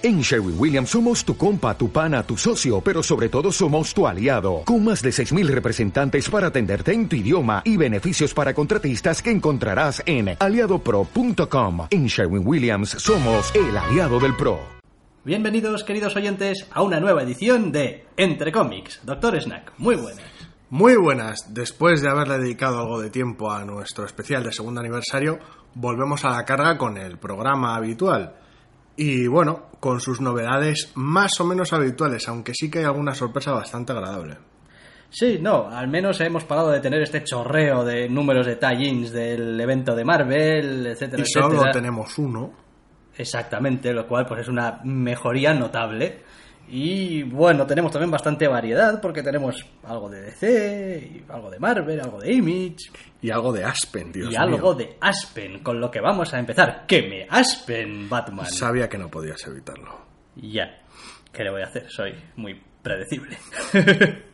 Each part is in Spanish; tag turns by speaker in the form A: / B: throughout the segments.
A: En Sherwin Williams somos tu compa, tu pana, tu socio, pero sobre todo somos tu aliado, con más de 6.000 representantes para atenderte en tu idioma y beneficios para contratistas que encontrarás en aliadopro.com. En Sherwin Williams somos el aliado del PRO.
B: Bienvenidos, queridos oyentes, a una nueva edición de Entre Cómics. Doctor Snack, muy buenas.
C: Muy buenas. Después de haberle dedicado algo de tiempo a nuestro especial de segundo aniversario, volvemos a la carga con el programa habitual. Y bueno, con sus novedades más o menos habituales, aunque sí que hay alguna sorpresa bastante agradable.
B: Sí, no, al menos hemos parado de tener este chorreo de números de tie-ins del evento de Marvel, etcétera,
C: Y solo
B: etcétera.
C: tenemos uno.
B: Exactamente, lo cual pues es una mejoría notable. Y bueno, tenemos también bastante variedad porque tenemos algo de DC, algo de Marvel, algo de Image
C: Y algo de Aspen, Dios
B: y
C: mío.
B: algo de Aspen, con lo que vamos a empezar. ¡Que me Aspen, Batman!
C: Sabía que no podías evitarlo.
B: Ya, ¿qué le voy a hacer? Soy muy predecible.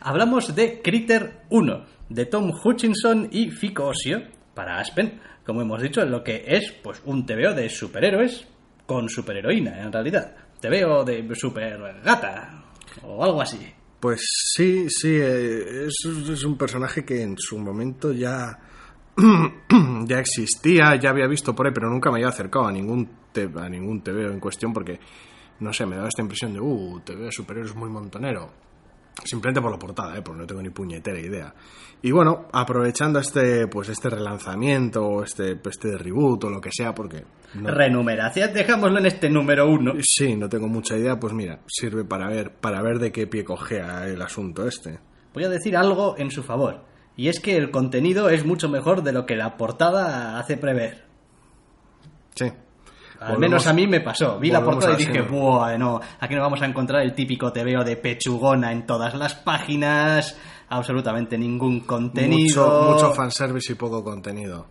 B: Hablamos de Critter 1, de Tom Hutchinson y Fico Osio, para Aspen, como hemos dicho, en lo que es pues un TVO de superhéroes con superheroína, en realidad. TVO de super gata, o algo así.
C: Pues sí, sí, eh, es, es un personaje que en su momento ya, ya existía, ya había visto por ahí, pero nunca me había acercado a ningún, te- a ningún TVO en cuestión porque, no sé, me daba esta impresión de, uh, TVO superior es muy montonero. Simplemente por la portada, ¿eh? porque no tengo ni puñetera idea. Y bueno, aprovechando este, pues este relanzamiento, este, este reboot o lo que sea, porque no,
B: Renumeración, dejámoslo en este número 1.
C: sí, no tengo mucha idea, pues mira, sirve para ver, para ver de qué pie cojea el asunto este.
B: Voy a decir algo en su favor, y es que el contenido es mucho mejor de lo que la portada hace prever.
C: Sí.
B: Al menos a mí me pasó. Vi la portada y dije, Buah, no, aquí no vamos a encontrar el típico TVO de pechugona en todas las páginas, absolutamente ningún contenido.
C: Mucho, mucho fanservice y poco contenido.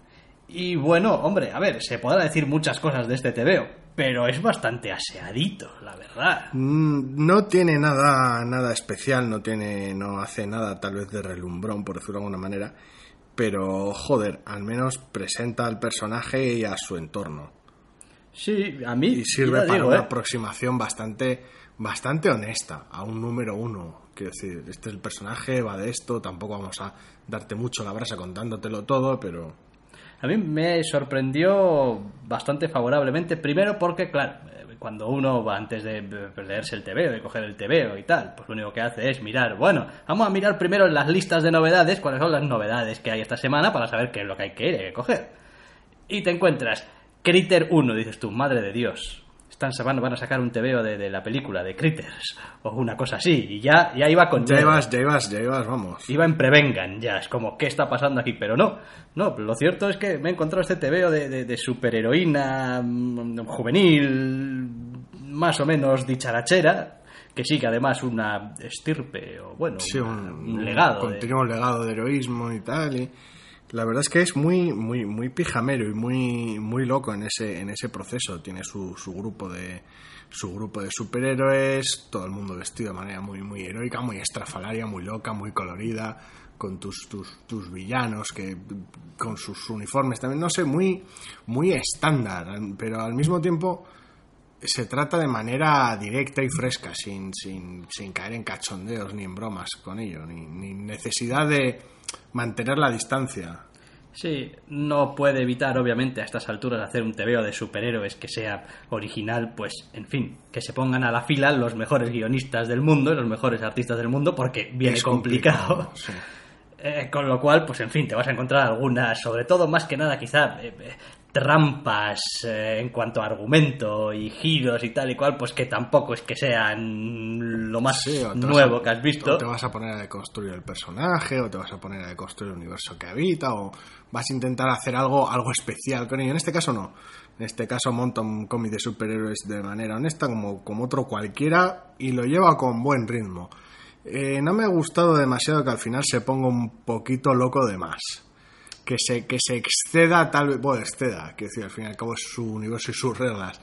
B: Y bueno, hombre, a ver, se podrá decir muchas cosas de este TVO, pero es bastante aseadito, la verdad.
C: Mm, No tiene nada, nada especial, no tiene, no hace nada tal vez de relumbrón, por decirlo de alguna manera, pero joder, al menos presenta al personaje y a su entorno.
B: Sí, a mí
C: Y sirve para
B: digo,
C: una
B: ¿eh?
C: aproximación bastante, bastante honesta a un número uno. Quiero decir, este es el personaje, va de esto, tampoco vamos a darte mucho la brasa contándotelo todo, pero
B: A mí me sorprendió bastante favorablemente, primero porque, claro, eh, cuando uno va antes de leerse el TVO, de coger el TVO y tal, pues lo único que hace es mirar, bueno, vamos a mirar primero en las listas de novedades cuáles son las novedades que hay esta semana para saber qué es lo que hay que coger. Y te encuentras Critter 1, dices tú, madre de Dios. Están, van, van a sacar un TVO de, de la película de Critters o una cosa así y ya, ya iba con
C: ya ibas, ya ibas, ya ibas, vamos.
B: Iba en prevengan ya, es como, ¿qué está pasando aquí? Pero no, no, lo cierto es que me he encontrado este TVO de, de, de superheroína mm, juvenil, más o menos dicharachera, que sigue además una estirpe, o bueno,
C: Sí, un,
B: un legado. de-
C: continuo legado de heroísmo y tal. Y la verdad es que es muy, muy, muy pijamero y muy, muy loco en ese, en ese proceso. Tiene su, su grupo de su grupo de superhéroes, todo el mundo vestido de manera muy, muy heroica, muy estrafalaria, muy loca, muy colorida, con tus, tus, tus villanos que con sus uniformes también, no sé, muy, muy estándar, pero al mismo tiempo se trata de manera directa y fresca, sin, sin, sin caer en cachondeos ni en bromas con ello, ni, ni necesidad de mantener la distancia.
B: Sí, no puede evitar, obviamente, a estas alturas hacer un TVO de superhéroes que sea original, pues, en fin, que se pongan a la fila los mejores guionistas del mundo y los mejores artistas del mundo, porque viene
C: Es
B: complicado.
C: sí.
B: Eh, con lo cual, pues en fin, te vas a encontrar algunas, sobre todo más que nada quizá eh, eh, trampas eh, en cuanto a argumento y giros y tal y cual, pues que tampoco es que sean lo más
C: Sí,
B: nuevo
C: a-
B: que has visto.
C: O te vas a poner a deconstruir el personaje, o te vas a poner a deconstruir el universo que habita, o vas a intentar hacer algo, algo especial con ello. En este caso no. En este caso monta un cómic de superhéroes de manera honesta, como, como otro cualquiera, y lo lleva con buen ritmo. Eh, no me ha gustado demasiado que al final se ponga un poquito loco de más. Que se, que se exceda, tal vez, bueno, exceda, que decir, al fin y al cabo es su universo y sus reglas.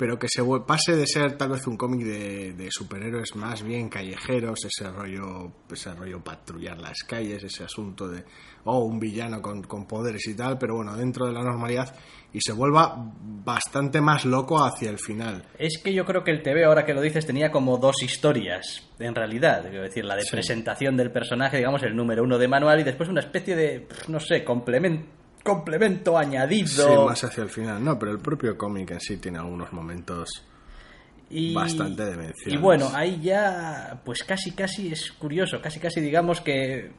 C: Pero que se pase de ser tal vez un cómic de, de superhéroes más bien callejeros, ese rollo, ese rollo patrullar las calles, ese asunto de, oh, un villano con, con poderes y tal, pero bueno, dentro de la normalidad, y se vuelva bastante más loco hacia el final.
B: Es que yo creo que el TV, ahora que lo dices, tenía como dos historias, en realidad. Quiero decir, la de presentación del personaje, digamos, el número uno de manual, y después una especie de, no sé, complemento, complemento añadido.
C: Sí, más hacia el final. No, pero el propio cómic en sí tiene algunos momentos
B: y,
C: bastante demenciales.
B: Y bueno, ahí ya, pues casi, casi es curioso, casi, casi digamos que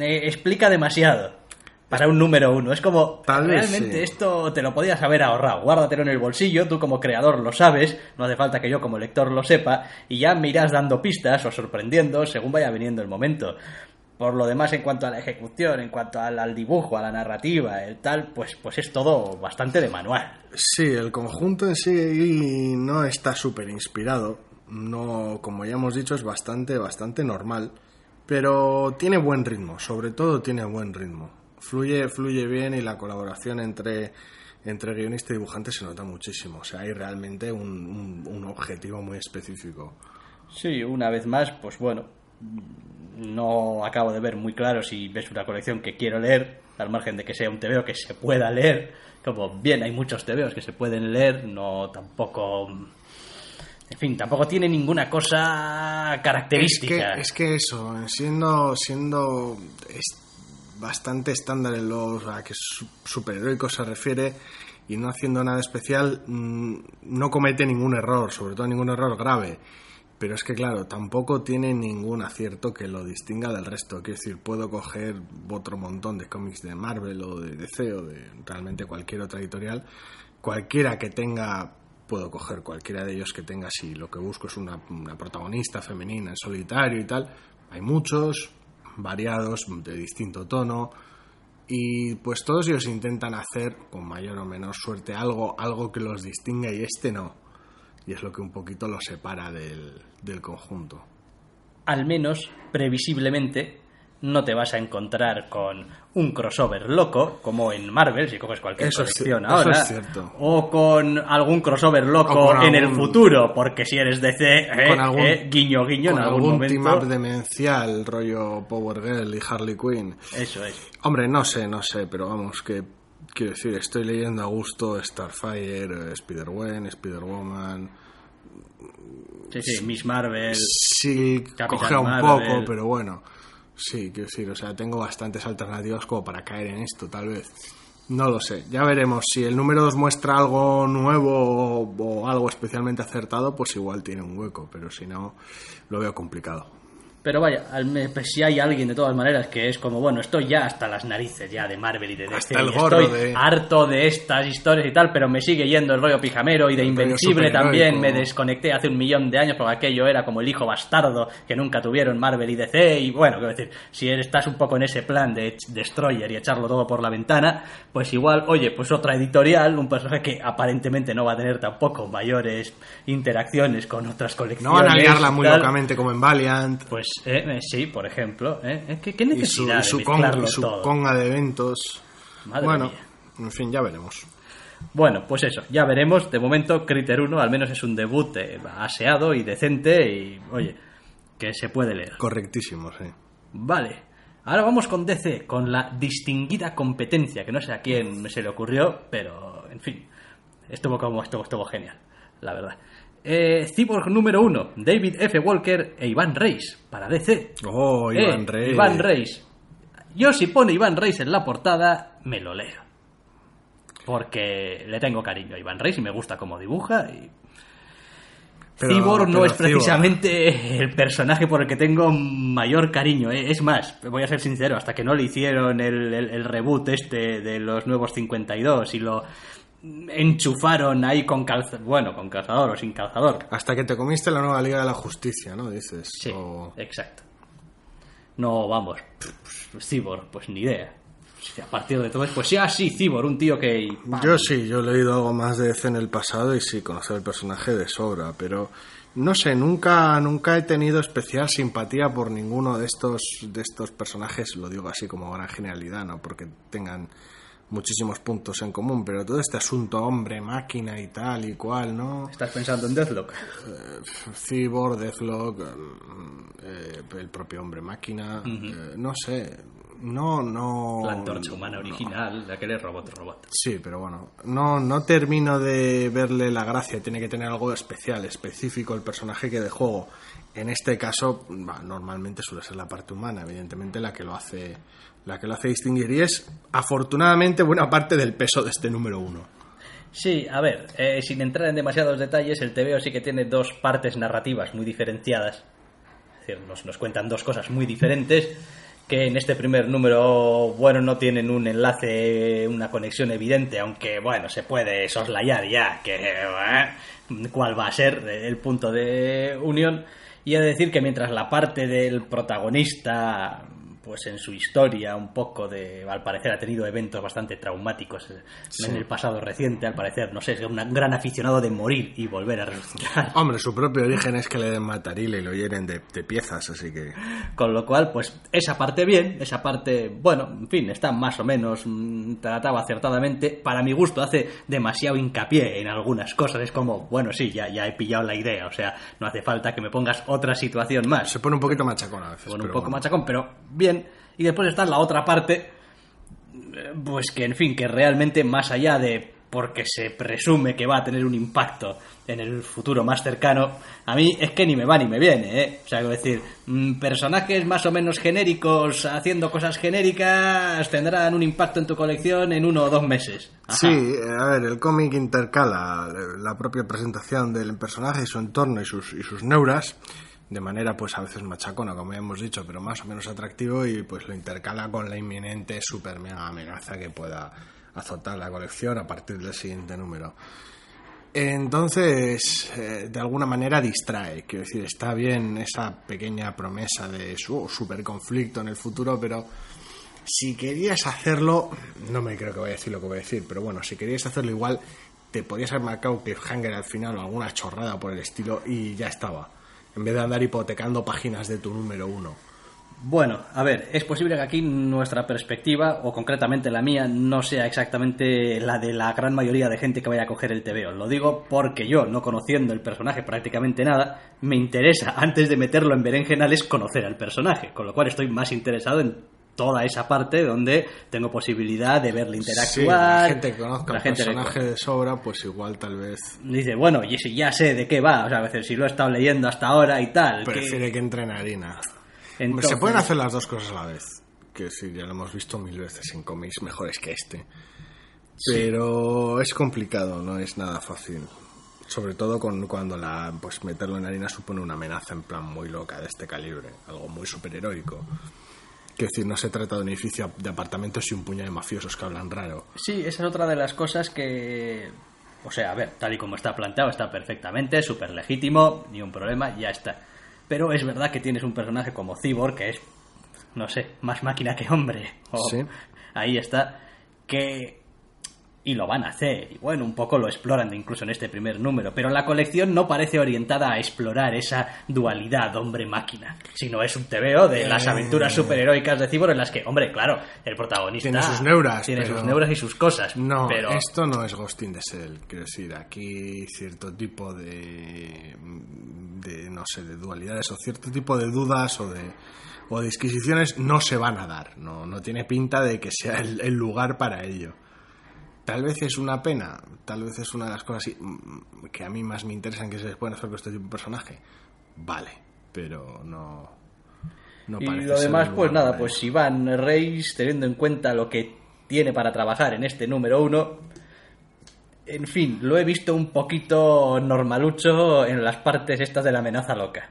B: explica demasiado para un número uno. Es como,
C: Tal
B: realmente
C: sí.
B: esto te lo podías haber ahorrado. Guárdatelo en el bolsillo, tú como creador lo sabes, no hace falta que yo como lector lo sepa, y ya me irás dando pistas o sorprendiendo según vaya viniendo el momento. Por lo demás, en cuanto a la ejecución, en cuanto al, al dibujo, a la narrativa, el tal, pues, pues es todo bastante de manual.
C: Sí, el conjunto en sí no está súper inspirado. No, como ya hemos dicho, es bastante, bastante normal. Pero tiene buen ritmo, sobre todo tiene buen ritmo. Fluye, fluye bien y la colaboración entre, entre guionista y dibujante se nota muchísimo. O sea, hay realmente un, un- un objetivo muy específico.
B: Sí, una vez más, pues bueno, no acabo de ver muy claro si ves una colección que quiero leer, al margen de que sea un TVO que se pueda leer, como bien hay muchos TVOs que se pueden leer, no tampoco... En fin, tampoco tiene ninguna cosa característica.
C: Es que, es que eso, siendo, siendo bastante estándar en lo a que su- superheroico se refiere y no haciendo nada especial, mm, no comete ningún error, sobre todo ningún error grave. Pero es que, claro, tampoco tiene ningún acierto que lo distinga del resto. Quiero decir, puedo coger otro montón de cómics de Marvel o de DC o de realmente cualquier otra editorial. Cualquiera que tenga, puedo coger cualquiera de ellos que tenga, si lo que busco es una, una protagonista femenina en solitario y tal. Hay muchos, variados, de distinto tono. Y pues todos ellos intentan hacer, con mayor o menor suerte, algo, algo que los distinga y este no. Y es lo que un poquito los separa del, del conjunto.
B: Al menos, previsiblemente, no te vas a encontrar con un crossover loco, como en Marvel, si coges cualquier
C: Eso es
B: colección
C: ci- eso
B: ahora,
C: es cierto.
B: o con algún crossover loco en el
C: algún-
B: futuro, porque si eres DC, eh,
C: con algún,
B: eh, guiño guiño en
C: con
B: algún,
C: algún
B: momento.
C: team up demencial, rollo Power Girl y Harley Quinn.
B: Eso es.
C: Hombre, no sé, no sé, pero vamos, que quiero decir, estoy leyendo a gusto Starfire, Spider-Gwen, Spider-Woman.
B: Sí, sí, Miss Marvel.
C: Sí, coge un poco, pero bueno. Sí, quiero decir, o sea, tengo bastantes alternativas como para caer en esto, tal vez. No lo sé, ya veremos. Si el número 2 muestra algo nuevo o algo especialmente acertado, pues igual tiene un hueco, pero si no, lo veo complicado.
B: Pero vaya, pues si hay alguien de todas maneras que es como, bueno, estoy ya hasta las narices ya de Marvel y de DC.
C: Hasta el gorro
B: estoy
C: de-
B: harto de estas historias y tal, pero me sigue yendo el rollo pijamero y de
C: El
B: Invencible también. Me desconecté hace un millón de años porque aquello era como el hijo bastardo que nunca tuvieron Marvel y DC. Y bueno, quiero decir, si estás un poco en ese plan de Destroyer y echarlo todo por la ventana, pues igual, oye, pues otra editorial, un personaje que aparentemente no va a tener tampoco mayores interacciones con otras colecciones.
C: No van a liarla muy locamente como en Valiant.
B: Pues eh, eh, sí, por ejemplo. ¿eh? ¿Eh? ¿Qué, qué
C: Y su,
B: necesidad
C: y su
B: de
C: con- y su
B: todo?
C: conga de eventos.
B: Madre
C: bueno,
B: mía.
C: en fin, ya veremos.
B: Bueno, pues eso, ya veremos. De momento, Critter 1 al menos es un debut eh, aseado y decente y, oye, que se puede leer.
C: Correctísimo, sí.
B: Vale. Ahora vamos con DC, con la distinguida competencia, que no sé a quién se le ocurrió, pero, en fin, estuvo como estuvo, estuvo genial, la verdad. Eh, Cyborg número 1, David F. Walker e Iván Reis, para DC.
C: Oh,
B: Eh,
C: Iván Rey.
B: Iván Reis. Yo si pone Iván Reis en la portada, me lo leo. Porque le tengo cariño a Iván Reis y me gusta cómo dibuja. Y...
C: Pero-
B: Cyborg no es
C: Cyborg-
B: precisamente el personaje por el que tengo mayor cariño. ¿eh? Es más, voy a ser sincero, hasta que no le hicieron el, el- el reboot este de los nuevos 52 y lo enchufaron ahí con calzador, bueno, con calzador o sin calzador,
C: Hasta que te comiste la nueva Liga de la Justicia, ¿no? Dices.
B: Sí,
C: o-
B: exacto. No, vamos, Cibor, pues ni idea. A partir de todo eso, pues ya sí, Cibor, un tío que... ¡pam!
C: Yo sí, yo he leído algo más de DC en el pasado y sí, conocer el personaje de sobra, pero no sé, nunca, nunca he tenido especial simpatía por ninguno de estos, de estos personajes, lo digo así como gran genialidad, no porque tengan muchísimos puntos en común, pero todo este asunto hombre, máquina y tal y cual, ¿no?
B: ¿Estás pensando en Deathlock?
C: Eh, Cyborg, Deathlock, eh, el propio hombre máquina, eh, no sé, no, no...
B: La antorcha humana original, la que eres robot, robot.
C: Sí, pero bueno, no, no termino de verle la gracia, tiene que tener algo especial, específico el personaje que de juego. En este caso, bah, normalmente suele ser la parte humana, evidentemente la que lo hace la que lo hace distinguir y es afortunadamente buena parte del peso de este número uno.
B: Sí, a ver, eh, sin entrar en demasiados detalles, el TVO sí que tiene dos partes narrativas muy diferenciadas. Es decir, nos, nos cuentan dos cosas muy diferentes que en este primer número, bueno, no tienen un enlace, una conexión evidente, aunque, bueno, se puede soslayar ya que eh, cuál va a ser el punto de unión. Y he de decir que mientras la parte del protagonista pues en su historia un poco de al parecer ha tenido eventos bastante traumáticos eh, en el pasado reciente al parecer no sé es un gran aficionado de morir y volver a resucitar
C: Hombre, su propio origen es que le den matarile y lo hieren de, de piezas, así que...
B: con lo cual pues esa parte bien esa parte bueno en fin está más o menos mm, tratado acertadamente para mi gusto hace demasiado hincapié en algunas cosas es como bueno sí ya ya he pillado la idea o sea no hace falta que me pongas otra situación más
C: Se pone un poquito machacón a veces.
B: bueno, un poco
C: bueno.
B: machacón, pero bien. Y después está la otra parte, eh, pues que en fin, que realmente más allá de porque se presume que va a tener un impacto en el futuro más cercano, a mí es que ni me va ni me viene, ¿eh? O sea, quiero decir, mm, personajes más o menos genéricos haciendo cosas genéricas tendrán un impacto en tu colección en uno o dos meses.
C: Sí, a ver, el cómic intercala la propia presentación del personaje su entorno y sus, y sus neuras de manera pues a veces machacona, como ya hemos dicho, pero más o menos atractivo y pues lo intercala con la inminente super mega amenaza que pueda azotar la colección a partir del siguiente número. Entonces, eh, de alguna manera distrae, quiero decir, está bien esa pequeña promesa de su super conflicto en el futuro, pero si querías hacerlo, no me creo que vaya a decir lo que voy a decir, pero bueno, si querías hacerlo igual, te podías haber marcado cliffhanger al final o alguna chorrada por el estilo y ya estaba. En vez de andar hipotecando páginas de tu número uno.
B: Bueno, a ver, es posible que aquí nuestra perspectiva, o concretamente la mía, no sea exactamente la de la gran mayoría de gente que vaya a coger el TVO. Lo digo porque yo, no conociendo el personaje prácticamente nada, me interesa, antes de meterlo en berenjenales, conocer al personaje. Con lo cual estoy más interesado en toda esa parte donde tengo posibilidad de verle
C: Sí,
B: interactuar.
C: la gente que conozca
B: la
C: el
B: gente
C: personaje de sobra, pues igual tal vez
B: Dice, bueno, y si ya sé de qué va, o sea, a veces si lo he estado leyendo hasta ahora y tal.
C: prefiere que entre en harina.
B: Entonces-
C: Se pueden hacer las dos cosas a la vez. Que sí, ya lo hemos visto mil veces en cómics mejores que este. Pero es complicado, no es nada fácil. Sobre todo con, cuando la, pues meterlo en harina supone una amenaza en plan muy loca de este calibre, algo muy superheroico. Quiero decir, no se trata de un edificio de apartamentos y un puñado de mafiosos que hablan raro.
B: Sí, esa es otra de las cosas que... O sea, a ver, tal y como está planteado, está perfectamente, súper legítimo, ni un problema, ya está. Pero es verdad que tienes un personaje como Cyborg, que es, no sé, más máquina que hombre. o-
C: Sí.
B: Ahí está. Que... Y lo van a hacer. Y bueno, un poco lo exploran incluso en este primer número. Pero la colección no parece orientada a explorar esa dualidad hombre-máquina. Sino es un TVO de las
C: Eh.
B: aventuras superheroicas de Cyborg en las que, hombre, claro, el protagonista...
C: Tiene sus neuras,
B: Tiene
C: pero-
B: sus neuras y sus cosas.
C: No,
B: pero
C: esto no es Ghost in the Shell. Quiero decir, aquí cierto tipo de, de, no sé, de dualidades o cierto tipo de dudas o de, o de disquisiciones no se van a dar. No, no tiene pinta de que sea el, el lugar para ello. Tal vez es una pena, tal vez es una de las cosas mm, que a mí más me interesan que se pueden hacer con este tipo de personaje. Vale, pero no. no
B: y lo demás, pues nada,
C: para
B: pues. Iván Reis, teniendo en cuenta lo que tiene para trabajar en este número uno, en fin, lo he visto un poquito normalucho en las partes estas de la amenaza loca,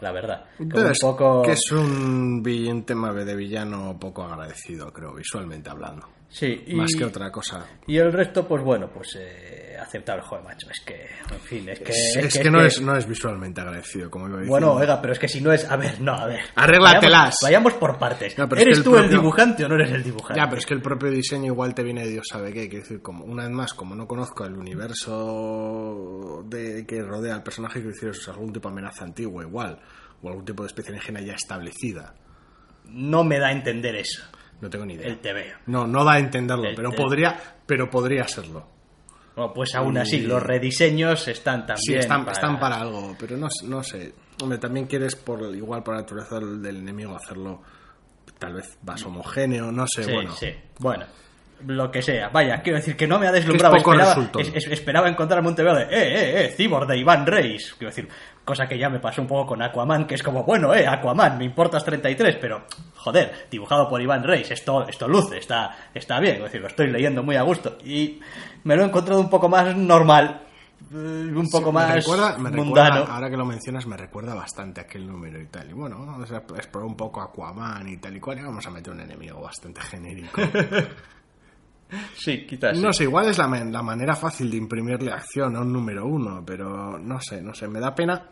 B: la verdad. Como un
C: es
B: poco...
C: que es un, un tema de villano poco agradecido, creo, visualmente hablando.
B: Sí, y...
C: Más que otra cosa.
B: Y el resto, pues bueno, pues eh, aceptable, joder, macho, es que, en fin, es que...
C: Es, es que, no, es, no es visualmente agradecido, como iba diciendo.
B: Bueno, oiga, pero es que si no es... A ver, no, a ver.
C: Arréglatelas.
B: Vayamos, vayamos por partes.
C: No,
B: ¿Eres
C: el
B: tú el dibujante o no eres el dibujante?
C: Ya, pero es que el propio diseño igual te viene de Dios sabe qué. Quiero decir, como una vez más, como no conozco el universo de, que rodea al personaje, quiero decir, es algún tipo de amenaza antigua igual, o algún tipo de especie alienígena ya establecida.
B: No me da a entender eso.
C: No tengo ni idea.
B: El TVO.
C: No, no da a entenderlo,
B: El
C: pero
B: te-
C: podría, pero podría serlo.
B: Bueno, pues aún así, los rediseños están también.
C: Sí, están
B: para-
C: están para algo, pero no, no sé. Hombre, también quieres, por igual por naturaleza del, del enemigo, hacerlo tal vez más homogéneo, no sé,
B: Sí,
C: bueno.
B: sí. Bueno, lo que sea. Vaya, quiero decir que no me ha deslumbrado.
C: Es poco
B: esperaba, es- es- esperaba encontrarme un de, eh, eh, eh, Cyborg de Iván Reis. Quiero decir, cosa que ya me pasó un poco con Aquaman, que es como, bueno, eh, Aquaman, me importas 33, pero, joder, dibujado por Iván Reis, esto, esto luce, está, está bien. Quiero decir, lo estoy leyendo muy a gusto. Y me lo he encontrado un poco más normal. eh, Un poco
C: Sí,
B: más
C: me recuerda, me
B: mundano.
C: recuerda- ahora que lo mencionas, me recuerda bastante a aquel número y tal. Y bueno, vamos a explorar un poco Aquaman y tal y cual. Y vamos a meter un enemigo bastante genérico.
B: Sí, quizás. sí.
C: No sé, igual es la, la manera fácil de imprimirle acción a un número uno, pero no sé, no sé, me da pena.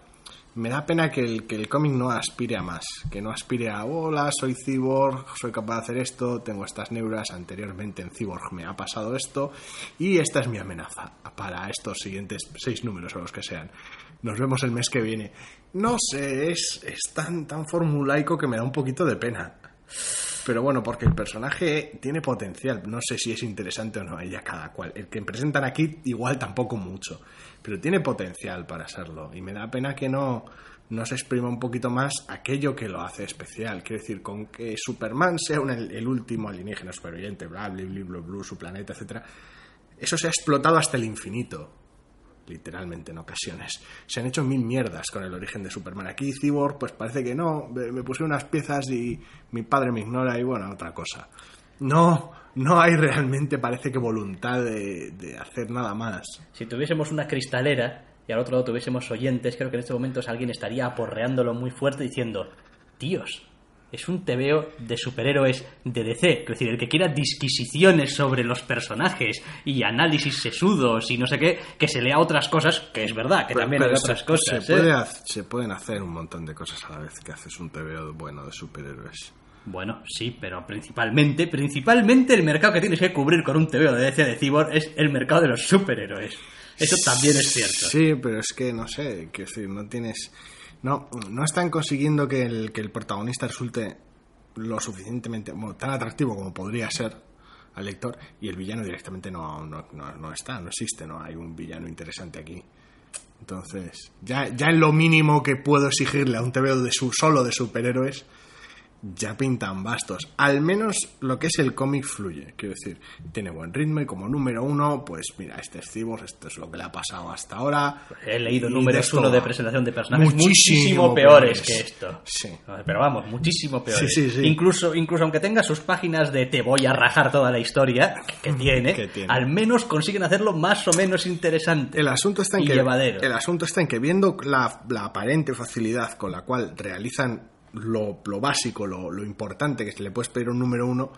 C: Me da pena que el, que el cómic no aspire a más, que no aspire a, hola, soy cyborg, soy capaz de hacer esto, tengo estas neuras, anteriormente en cyborg me ha pasado esto, y esta es mi amenaza para estos siguientes seis números o los que sean. Nos vemos el mes que viene. No sé, es, es tan, tan formulaico que me da un poquito de pena. Pero bueno, porque el personaje tiene potencial. No sé si es interesante o no, ahí a cada cual. El que presentan aquí, igual tampoco mucho. Pero tiene potencial para serlo. Y me da pena que no, no se exprima un poquito más aquello que lo hace especial. Quiero decir, con que Superman sea un- el, último alienígena superviviente, bla, bla, su planeta, etcétera Eso se ha explotado hasta el infinito literalmente en ocasiones. Se han hecho mil mierdas con el origen de Superman. Aquí Cyborg, pues parece que no, me puse unas piezas y mi padre me ignora y bueno, otra cosa. No, no hay realmente, parece que voluntad de, de hacer nada más.
B: Si tuviésemos una cristalera y al otro lado tuviésemos oyentes, creo que en estos momentos alguien estaría aporreándolo muy fuerte diciendo, tíos, es un tebeo de superhéroes de DC. Es decir, el que quiera disquisiciones sobre los personajes y análisis sesudos y no sé qué, que se lea otras cosas, que es verdad, que también hay otras
C: se,
B: cosas.
C: se
B: ¿eh?
C: puede se pueden hacer un montón de cosas a la vez que haces un TVO bueno de superhéroes.
B: Bueno, sí, pero principalmente, principalmente el mercado que tienes que cubrir con un tebeo de DC de Cyborg es el mercado de los superhéroes. Eso también es cierto.
C: Sí, pero es que no sé, que decir, no tienes. No, no están consiguiendo que el, que el protagonista resulte lo suficientemente. bueno, tan atractivo como podría ser al lector y el villano directamente no, no, no, no está, no existe, no hay un villano interesante aquí. Entonces, ya, ya en lo mínimo que puedo exigirle a un TVO de su, solo de superhéroes, ya pintan bastos. Al menos lo que es el cómic fluye, quiero decir, tiene buen ritmo y como número uno, pues mira, este es Cyborg, esto es lo que le ha pasado hasta ahora.
B: He leído
C: Y
B: números
C: esto
B: uno de presentación de personajes
C: Muchísimo
B: muchísimo peores
C: peores.
B: que esto.
C: Sí.
B: Pero vamos, muchísimo peores.
C: Sí, sí, sí.
B: Incluso, incluso aunque tenga sus páginas de te voy a rajar toda la historia que tiene,
C: Que tiene.
B: al menos consiguen hacerlo más o menos interesante.
C: El asunto está en
B: y
C: que
B: llevadero.
C: el asunto está en que viendo la, la aparente facilidad con la cual realizan lo, lo básico, lo, lo importante que se le puede pedir un número uno,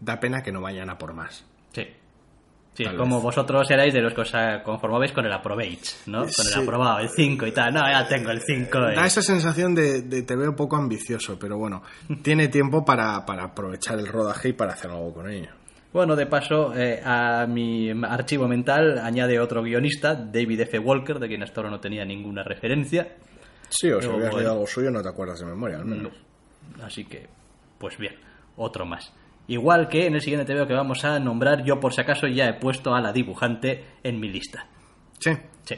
C: da pena que no vayan a por más.
B: Sí. Sí,
C: Tal
B: como
C: vez.
B: vosotros erais de los que os conformabais con el aprovech, ¿no? Con el aprobado, el 5 y tal. No, ya tengo el 5.
C: Da esa sensación de, de te veo poco ambicioso, pero bueno, tiene tiempo para, para aprovechar el rodaje y para hacer algo con ello.
B: Bueno, de paso, eh, a mi archivo mental añade otro guionista, David F. Walker, de quien hasta ahora no tenía ninguna referencia.
C: Sí, o si
B: bueno.
C: leído algo suyo no te acuerdas de memoria, al menos.
B: Así que, pues bien, otro más. Igual que en el siguiente TVO que vamos a nombrar, yo por si acaso ya he puesto a la dibujante en mi lista.
C: Sí,
B: Sí.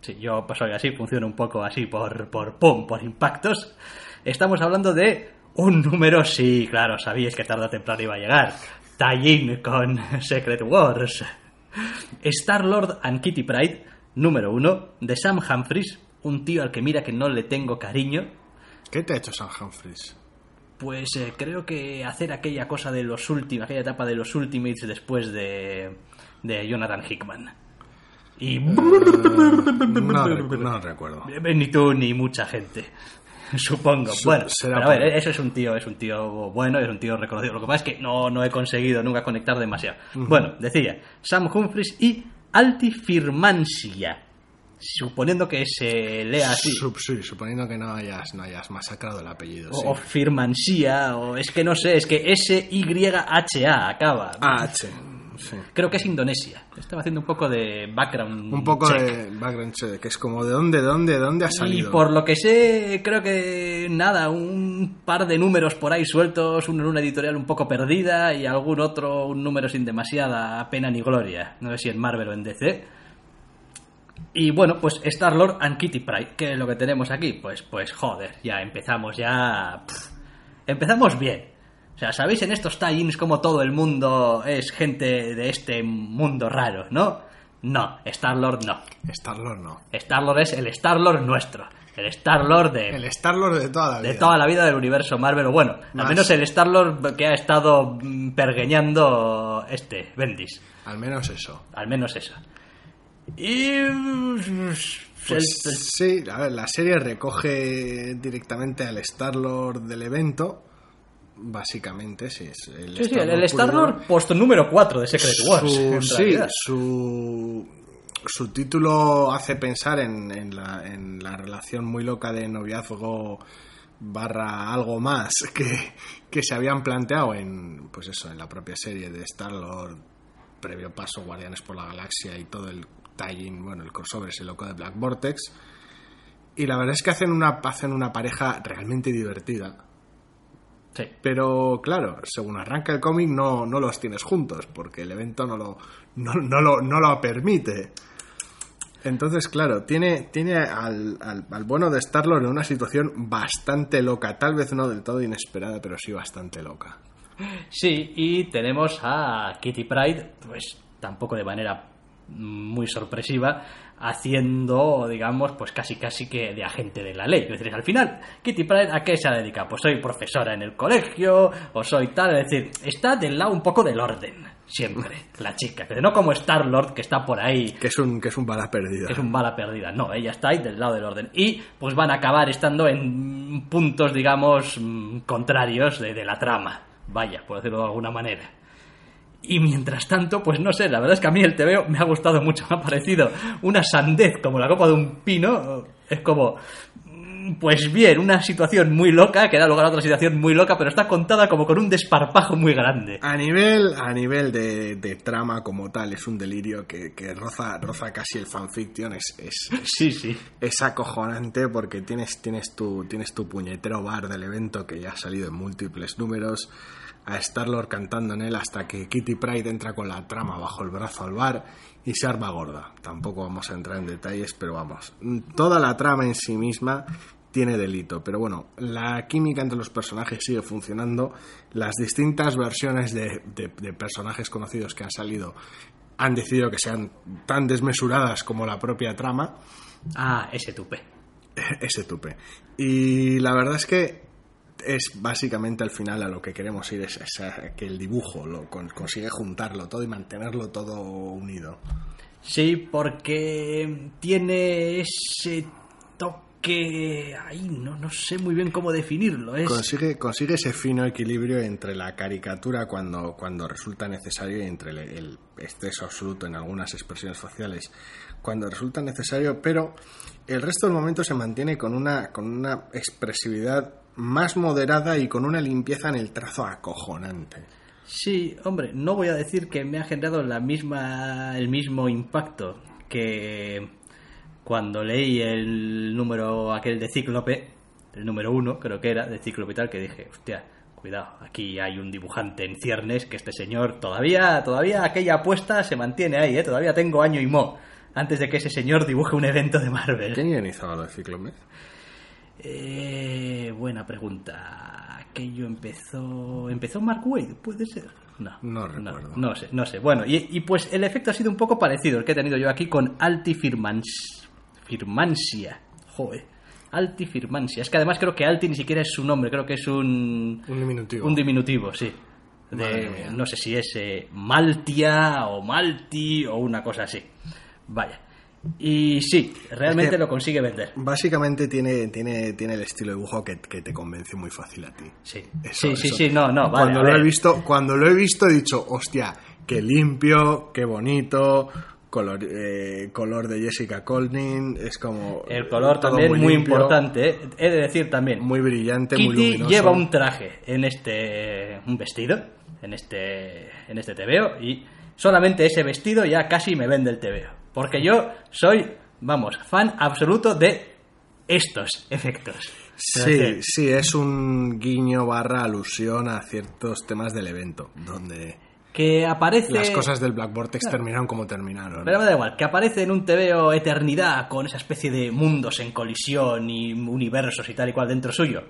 B: Sí, yo pues soy así, funciona un poco así por, por pum, por impactos. Estamos hablando de un número, sí, claro, sabíais que tarde o temprano iba a llegar. Tie-in con Secret Wars. Star-Lord and Kitty Pride, número uno, de Sam Humphries, un tío al que mira que no le tengo cariño.
C: ¿qué te ha hecho Sam Humphries?
B: Pues eh, creo que hacer aquella cosa de los últimos, aquella etapa de los Ultimates después de, de Jonathan Hickman. Y
C: No, recu- no recuerdo.
B: ni tú ni mucha gente. Supongo.
C: Su-
B: bueno,
C: será
B: pero a ver,
C: por-
B: eso es un tío, es un tío bueno, es un tío reconocido. Lo que pasa es que no, no he conseguido nunca conectar demasiado. Bueno, decía, Sam Humphries y Altifirmansia. Suponiendo que se lea así.
C: Sí, suponiendo que no hayas, no hayas masacrado el apellido. sí.
B: O, o Firmansía, o es que no sé, es que S-Y-H-A acaba.
C: Ah, H. Sí.
B: Creo que es Indonesia. Estaba haciendo un poco de background.
C: Un poco
B: check.
C: de background check, que es como de dónde, de dónde, de dónde ha
B: Y
C: salido.
B: por lo que sé, creo que nada, un par de números por ahí sueltos, uno en una editorial un poco perdida y algún otro, un número sin demasiada pena ni gloria. No sé si en Marvel o en DC. Y bueno, pues Star-Lord and Kitty Pryde, que es lo que tenemos aquí. Pues, pues joder, ya empezamos ya... pff, empezamos bien. O sea, ¿sabéis en estos tie-ins como todo el mundo es gente de este mundo raro, no? No, Star-Lord no.
C: Star-Lord no.
B: Star-Lord es el Star-Lord nuestro. El Star-Lord de,
C: El Star-Lord de toda la vida.
B: de toda la vida del universo Marvel. Bueno, al menos el Star-Lord que ha estado mm, pergueñando este, Bendis.
C: Al menos eso.
B: Al menos eso. Y...
C: Pues
B: el- el-
C: sí, a ver, la serie recoge directamente al Star-Lord del evento. Básicamente, sí. Es el
B: sí, sí, Star-Lord
C: duro.
B: puesto número 4 de Secret Wars.
C: Su-
B: en
C: sí, su, su título hace pensar en, en la, en la relación muy loca de noviazgo barra algo más que, que se habían planteado en pues eso en la propia serie de Star Lord previo paso Guardianes por la Galaxia y todo el tie-in bueno el crossover ese loco de Black Vortex y la verdad es que hacen una hacen una pareja realmente divertida
B: Sí.
C: pero claro, según arranca el cómic no, no los tienes juntos, porque el evento no lo, no, no lo, no lo permite. Entonces, claro, tiene, tiene al, al, al bueno de Star-Lord en una situación bastante loca, tal vez no del todo inesperada, pero sí bastante loca.
B: Sí, y tenemos a Kitty Pride, pues tampoco de manera muy sorpresiva, haciendo, digamos, pues casi casi que de agente de la ley. Es decir, al final, Kitty Pride, ¿a qué se ha dedicado? Pues soy profesora en el colegio, o soy tal, es decir, está del lado un poco del orden, siempre, la chica, que no como Star-Lord, que está por ahí
C: Que es un, que es un bala perdida.
B: que es un bala perdida. No, ella está ahí del lado del orden. Y pues van a acabar estando en puntos, digamos, mm, contrarios de, de la trama. Vaya, por decirlo de alguna manera. Y mientras tanto, pues no sé, la verdad es que a mí el TVO me ha gustado mucho, me ha parecido una sandez como la copa de un pino. Es como, mm, pues bien, una situación muy loca, que da lugar a otra situación muy loca, pero está contada como con un desparpajo muy grande.
C: A nivel, a nivel de, de trama como tal, es un delirio que, que roza, roza casi el fanfiction. Es, es,
B: Sí, sí.
C: es acojonante porque tienes, tienes, tu, tienes tu puñetero bar del evento que ya ha salido en múltiples números, a Star-Lord cantando en él hasta que Kitty Pride entra con la trama bajo el brazo al bar y se arma gorda. Tampoco vamos a entrar en detalles, pero vamos, toda la trama en sí misma tiene delito, pero bueno, la química entre los personajes sigue funcionando, las distintas versiones de, de- de personajes conocidos que han salido han decidido que sean tan desmesuradas como la propia trama,
B: Ah, ese tupe.
C: ese tupe. Y la verdad es que es básicamente al final a lo que queremos ir, es, es a que el dibujo lo con- consigue juntarlo todo y mantenerlo todo unido.
B: Sí, porque tiene ese toque ahí, no, no sé muy bien cómo definirlo. Es,
C: Consigue, consigue ese fino equilibrio entre la caricatura cuando, cuando resulta necesario y entre el, el exceso absoluto en algunas expresiones faciales cuando resulta necesario, pero el resto del momento se mantiene con una, con una expresividad más moderada y con una limpieza en el trazo acojonante.
B: Sí, hombre, no voy a decir que me ha generado la misma, el mismo impacto que cuando leí el número aquel de Cíclope, el número uno, creo que era, de Cíclope y tal, que dije, hostia, cuidado, aquí hay un dibujante en ciernes que este señor todavía, todavía aquella apuesta se mantiene ahí, ¿eh? todavía tengo año y mo antes de que ese señor dibuje un evento de Marvel.
C: ¿Quién guionizaba lo de Cíclope?
B: Eh, buena pregunta. Aquello empezó. ¿Empezó Mark Wade? ¿Puede ser? No.
C: No recuerdo.
B: No, sé, no sé. Bueno, y, y pues el efecto ha sido un poco parecido el que he tenido yo aquí con Altifirmans... Firmansia. Joder. Altifirmansia. Es que además creo que Alti ni siquiera es su nombre, creo que es un.
C: Un diminutivo.
B: Un diminutivo, sí. De, no sé si es eh, Maltia o Malti o una cosa así. Vaya. Y sí, realmente
C: Es que-
B: lo consigue vender.
C: Básicamente tiene, tiene, tiene el estilo de dibujo que, que te convence muy fácil a ti.
B: Sí,
C: Eso-
B: sí, sí,
C: eso.
B: sí, no, no,
C: cuando lo he visto, cuando lo he visto he dicho, hostia, qué limpio, qué bonito, color, eh, color de Jessica Colnin, es como
B: El color también muy,
C: limpio,
B: importante, ¿eh? he de decir también.
C: muy brillante, muy
B: Kitty
C: luminoso.
B: lleva un traje en este un vestido en este en este TVO y solamente ese vestido ya casi me vende el TVO. Porque yo soy, vamos, fan absoluto de estos efectos.
C: Sí, sí, es un guiño barra alusión a ciertos temas del evento, donde
B: Que aparece...
C: las cosas del Black Vortex terminaron como terminaron.
B: Pero me da igual, que aparece en un TVO Eternidad con esa especie de mundos en colisión y universos y tal y cual dentro suyo.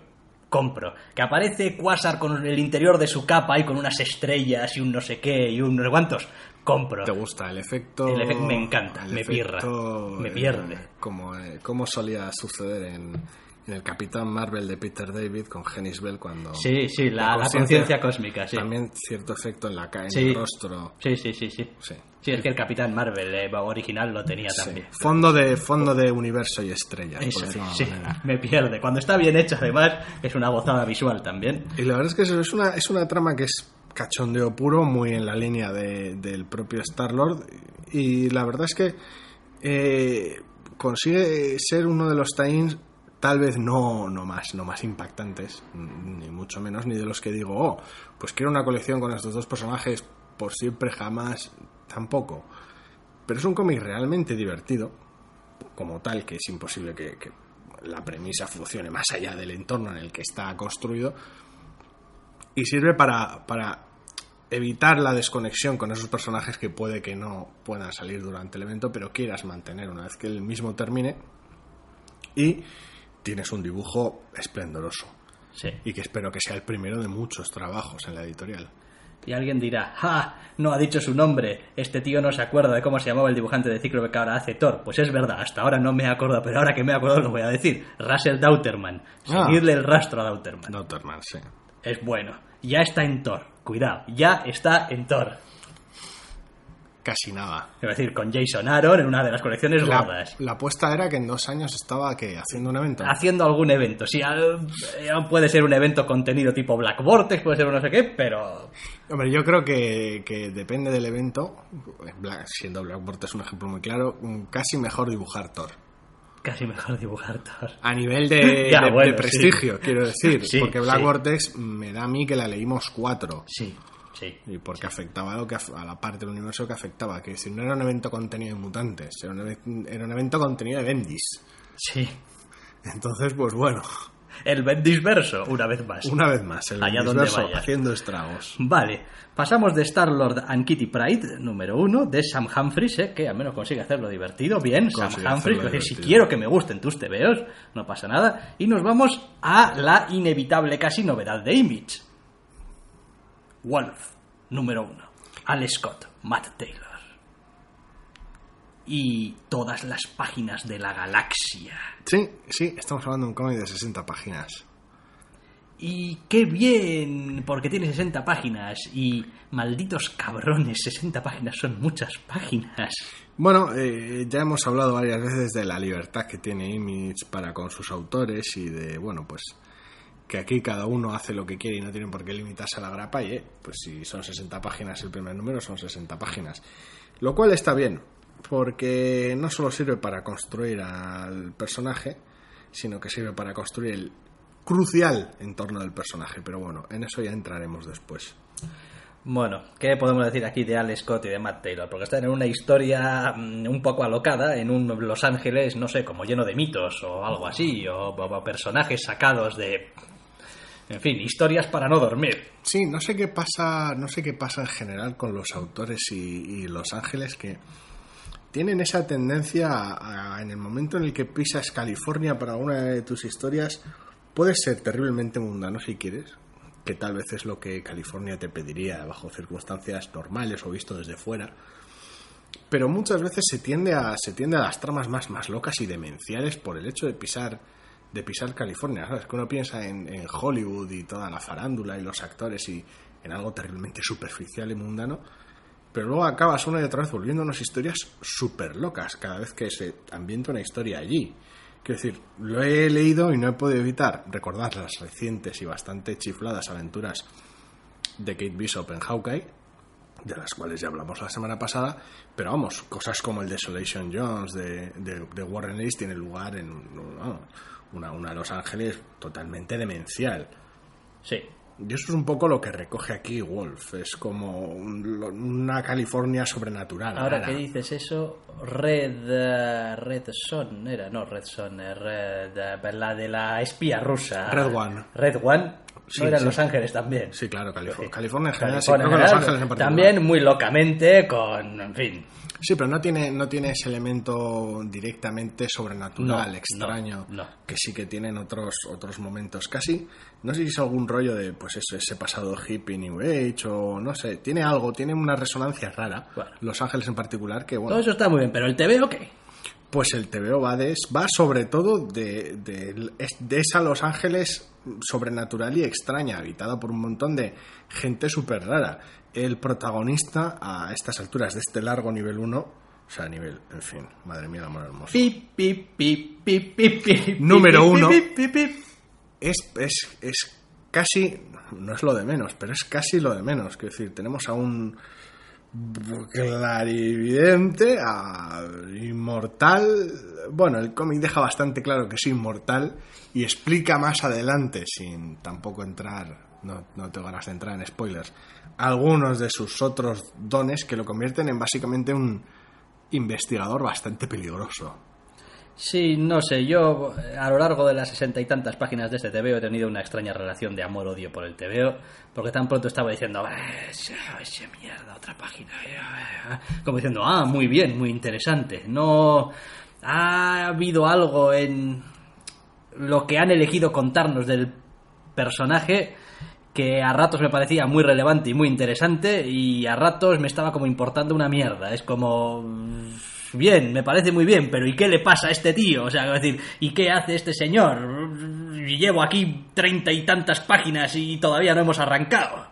B: Compro. Que aparece Quasar con el interior de su capa y con unas estrellas y un no sé qué y un no sé cuántos. Compro.
C: ¿Te gusta el efecto?
B: El efecto me encanta, me pierra, me
C: eh,
B: pierde.
C: como, eh, como solía suceder en, en el Capitán Marvel de Peter David con Genis Bell cuando...
B: Sí, sí, la, la conciencia cósmica, sí.
C: También cierto efecto en la ca- en
B: Sí.
C: el rostro.
B: Sí, sí, sí, sí.
C: Sí.
B: Sí, es que el Capitán Marvel eh, original lo tenía
C: Sí.
B: también.
C: Fondo de fondo de universo y estrellas, por
B: Eso,
C: de
B: sí, me pierde. Cuando está bien hecho, además, es una gozada visual también.
C: Y la verdad es que eso es una, es una trama que es cachondeo puro, muy en la línea de- del propio Star-Lord. Y la verdad es que eh, consigue ser uno de los tie tal vez no, no, más, no más impactantes, ni mucho menos, ni de los que digo, oh, pues quiero una colección con estos dos personajes por siempre, jamás, tampoco. Pero es un cómic realmente divertido, como tal, que es imposible que, la premisa funcione más allá del entorno en el que está construido, y sirve para, para evitar la desconexión con esos personajes que puede que no puedan salir durante el evento, pero quieras mantener una vez que el mismo termine. Y tienes un dibujo esplendoroso.
B: Sí.
C: Y que espero que sea el primero de muchos trabajos en la editorial.
B: Y alguien dirá, ¡ja! No ha dicho su nombre. Este tío no se acuerda de cómo se llamaba el dibujante de Cíclope que ahora hace Thor. Pues es verdad, hasta ahora no me acuerdo, pero ahora que me acuerdo lo voy a decir. Russell Dauterman.
C: Ah.
B: Seguirle el rastro a Dauterman.
C: Dauterman, sí.
B: Es bueno. Ya está en Thor. Cuidado, ya está en Thor.
C: Casi nada.
B: Es decir, con Jason Aaron en una de las colecciones
C: La,
B: gordas.
C: la apuesta era que en dos años estaba ¿qué? haciendo un evento.
B: Haciendo algún evento. Sí, eh, puede ser un evento contenido tipo Black Vortex, puede ser un no sé qué, pero
C: Hombre, yo creo que, que depende del evento. Black- siendo Blackboard es un ejemplo muy claro. Casi mejor dibujar Thor.
B: casi mejor dibujar Thor.
C: A nivel de,
B: Ya,
C: de- prestigio, quiero decir.
B: Sí,
C: porque Black
B: sí.
C: Vortex me da a mí que la leímos cuatro.
B: Sí, sí.
C: Y porque afectaba a, lo que, a la parte del universo que afectaba. Que si no era un evento contenido de mutantes, era un, eve- era un evento contenido de Bendis.
B: Sí.
C: Entonces, pues bueno,
B: El Bendisverso, una vez más.
C: una vez más, el
B: Allá donde vaya.
C: haciendo estragos.
B: Vale, pasamos de Star-Lord and Kitty Pride, número uno, de Sam Humphries, ¿eh? que al menos consigue hacerlo divertido. Bien, Sam Humphries.
C: hacerlo
B: Es decir, si quiero que me gusten tus tebeos, no pasa nada. Y nos vamos a la inevitable casi novedad de Image. Wolf, número uno. Al Scott, Matt Taylor. Y todas las páginas de la galaxia.
C: Sí, sí, estamos hablando de un cómic de 60 páginas.
B: Y qué bien, porque tiene 60 páginas. Y malditos cabrones, 60 páginas son muchas páginas.
C: Bueno, eh, ya hemos hablado varias veces de la libertad que tiene Image para con sus autores y de, bueno, pues que aquí cada uno hace lo que quiere y no tienen por qué limitarse a la grapa y, eh, pues si son 60 páginas el primer número, son 60 páginas. Lo cual está bien, porque no solo sirve para construir al personaje, sino que sirve para construir el crucial entorno del personaje. Pero bueno, en eso ya entraremos después.
B: Bueno, ¿qué podemos decir aquí de Al Scott y de Matt Taylor? Porque están en una historia mm, un poco alocada, en un Los Ángeles, no sé, como lleno de mitos o algo así, o, personajes sacados de... En fin, historias para no dormir.
C: Sí, no sé qué pasa, no sé qué pasa en general con los autores y, Los Ángeles que tienen esa tendencia a, en el momento en el que pisas California para alguna de tus historias, puedes ser terriblemente mundano si quieres, que tal vez es lo que California te pediría bajo circunstancias normales o visto desde fuera. Pero muchas veces se tiende a, se tiende a las tramas más, más locas y demenciales por el hecho de pisar de pisar California, ¿sabes? Que uno piensa en, en Hollywood y toda la farándula y los actores y en algo terriblemente superficial y mundano, pero luego acabas una y otra vez volviendo a unas historias súper locas cada vez que se ambienta una historia allí. Quiero decir, lo he leído y no he podido evitar recordar las recientes y bastante chifladas aventuras de Kate Bishop en Hawkeye, de las cuales ya hablamos la semana pasada, pero vamos, cosas como el Desolation Jones de, de, Warren Ellis tiene lugar en una, una Los Ángeles totalmente demencial.
B: Sí,
C: Y eso es un poco lo que recoge aquí Wolf. Es como un- una California sobrenatural.
B: Ahora
C: rara.
B: que dices eso, Red eh, Red Son era, no Red Son, eh, Red eh, la de la espía rusa.
C: Red One.
B: Red One.
C: Sí,
B: no era en
C: sí.
B: Los Ángeles también.
C: Sí, claro, Calif-
B: Sí.
C: California en general, sí,
B: California
C: creo que Los
B: en
C: Ángeles en
B: general,
C: particular.
B: También muy locamente con, en fin,
C: Sí, pero no tiene, no tiene ese elemento directamente sobrenatural,
B: No,
C: extraño,
B: no, no.
C: que sí que tiene en otros, otros momentos. Casi, no sé si es algún rollo de, pues eso, ese pasado hippie New Age o no sé, tiene algo, tiene una resonancia rara,
B: Bueno.
C: Los Ángeles en particular, que bueno,
B: todo eso está muy bien, pero el TVO qué?
C: Pues el TVO va, de, va sobre todo de, de, de esa Los Ángeles sobrenatural y extraña, habitada por un montón de gente súper rara. El protagonista a estas alturas de este largo nivel 1, o sea, nivel, en fin, madre mía, el amor hermoso.
B: Pip, pip, pip, pip, pip, pip,
C: Número
B: pip,
C: uno.
B: pip, pip, pip.
C: es, es, es casi, no es lo de menos, pero es casi lo de menos. Quiero decir, tenemos a un clarividente, a inmortal. Bueno, el cómic deja bastante claro que es inmortal y explica más adelante, sin tampoco entrar, no, no tengo ganas de entrar en spoilers, algunos de sus otros dones que lo convierten en básicamente un investigador bastante peligroso.
B: Sí, no sé, yo eh, a lo largo de las sesenta y tantas páginas de este TVO he tenido una extraña relación de amor-odio por el TVO, porque tan pronto estaba diciendo, "Ah, esa, esa mierda, otra página, eh, eh", como diciendo, ah, muy bien, muy interesante, no ha habido algo en lo que han elegido contarnos del personaje que a ratos me parecía muy relevante y muy interesante y a ratos me estaba como importando una mierda. Es como... Bien, me parece muy bien, pero ¿y qué le pasa a este tío? O sea, decir, ¿y qué hace este señor? Llevo aquí treinta y tantas páginas y todavía no hemos arrancado.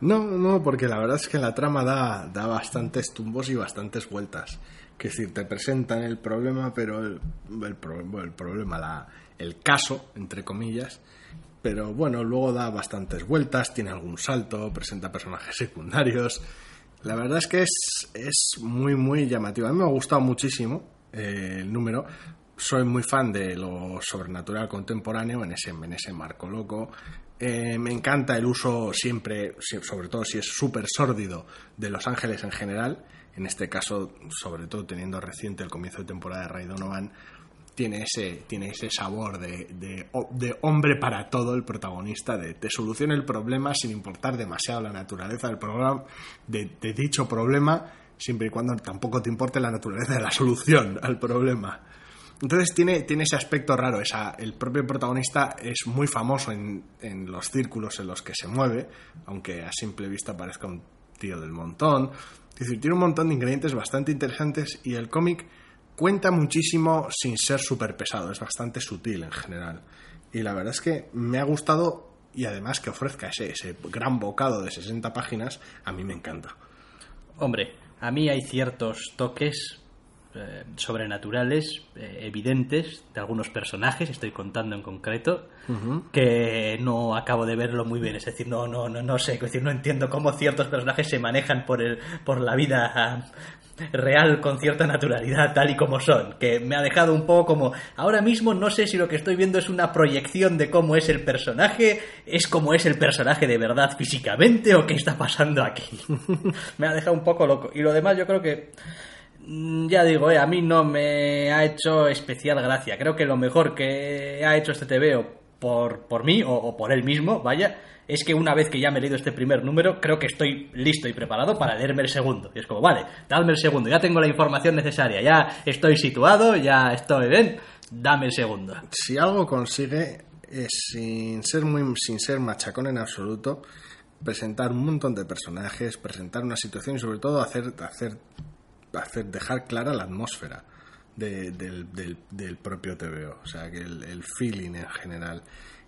C: No, no, porque la verdad es que la trama da, da bastantes tumbos y bastantes vueltas. Es decir, te presentan el problema, pero el, el problema, la, el caso, entre comillas, pero bueno, luego da bastantes vueltas, tiene algún salto, presenta personajes secundarios. La verdad es que es, es muy, muy llamativo. A mí me ha gustado muchísimo eh, el número. Soy muy fan de lo sobrenatural contemporáneo en ese, en ese marco loco. Eh, me encanta el uso siempre, si- sobre todo si es súper sórdido, de Los Ángeles en general. En este caso, sobre todo teniendo reciente el comienzo de temporada de Ray Donovan, tiene ese, tiene ese sabor de, de, de hombre para todo el protagonista, de te soluciona el problema sin importar demasiado la naturaleza del programa, de, dicho problema, siempre y cuando tampoco te importe la naturaleza de la solución al problema. Entonces tiene, tiene ese aspecto raro, el propio protagonista es muy famoso en, en los círculos en los que se mueve, aunque a simple vista parezca un tío del montón. Es decir, tiene un montón de ingredientes bastante interesantes y el cómic cuenta muchísimo sin ser súper pesado, es bastante sutil en general. Y la verdad es que me ha gustado y además que ofrezca ese, ese gran bocado de 60 páginas, a mí me encanta.
B: Hombre, a mí hay ciertos toques eh, sobrenaturales eh, evidentes de algunos personajes, estoy contando en concreto, que no acabo de verlo muy bien. Es decir, no, no, no, no sé, es decir, no entiendo cómo ciertos personajes se manejan por el, por la vida real con cierta naturalidad, tal y como son. Que me ha dejado un poco como. Ahora mismo no sé si lo que estoy viendo es una proyección de cómo es el personaje, es como es el personaje de verdad físicamente, o qué está pasando aquí. me ha dejado un poco loco. Y lo demás, yo creo que. Mm, Ya digo, eh, a mí no me ha hecho especial gracia. Creo que lo mejor que ha hecho este TVO por, por mí o, por él mismo, vaya, es que una vez que ya me he leído este primer número, creo que estoy listo y preparado para leerme el segundo. Y es como, vale, dadme el segundo, ya tengo la información necesaria, ya estoy situado, ya estoy bien, dame el segundo.
C: si algo consigue es sin ser muy sin ser machacón en absoluto presentar un montón de personajes presentar una situación y sobre todo hacer, hacer dejar clara la atmósfera de- del, del- del propio TVO o. Sea que el, el feeling en general.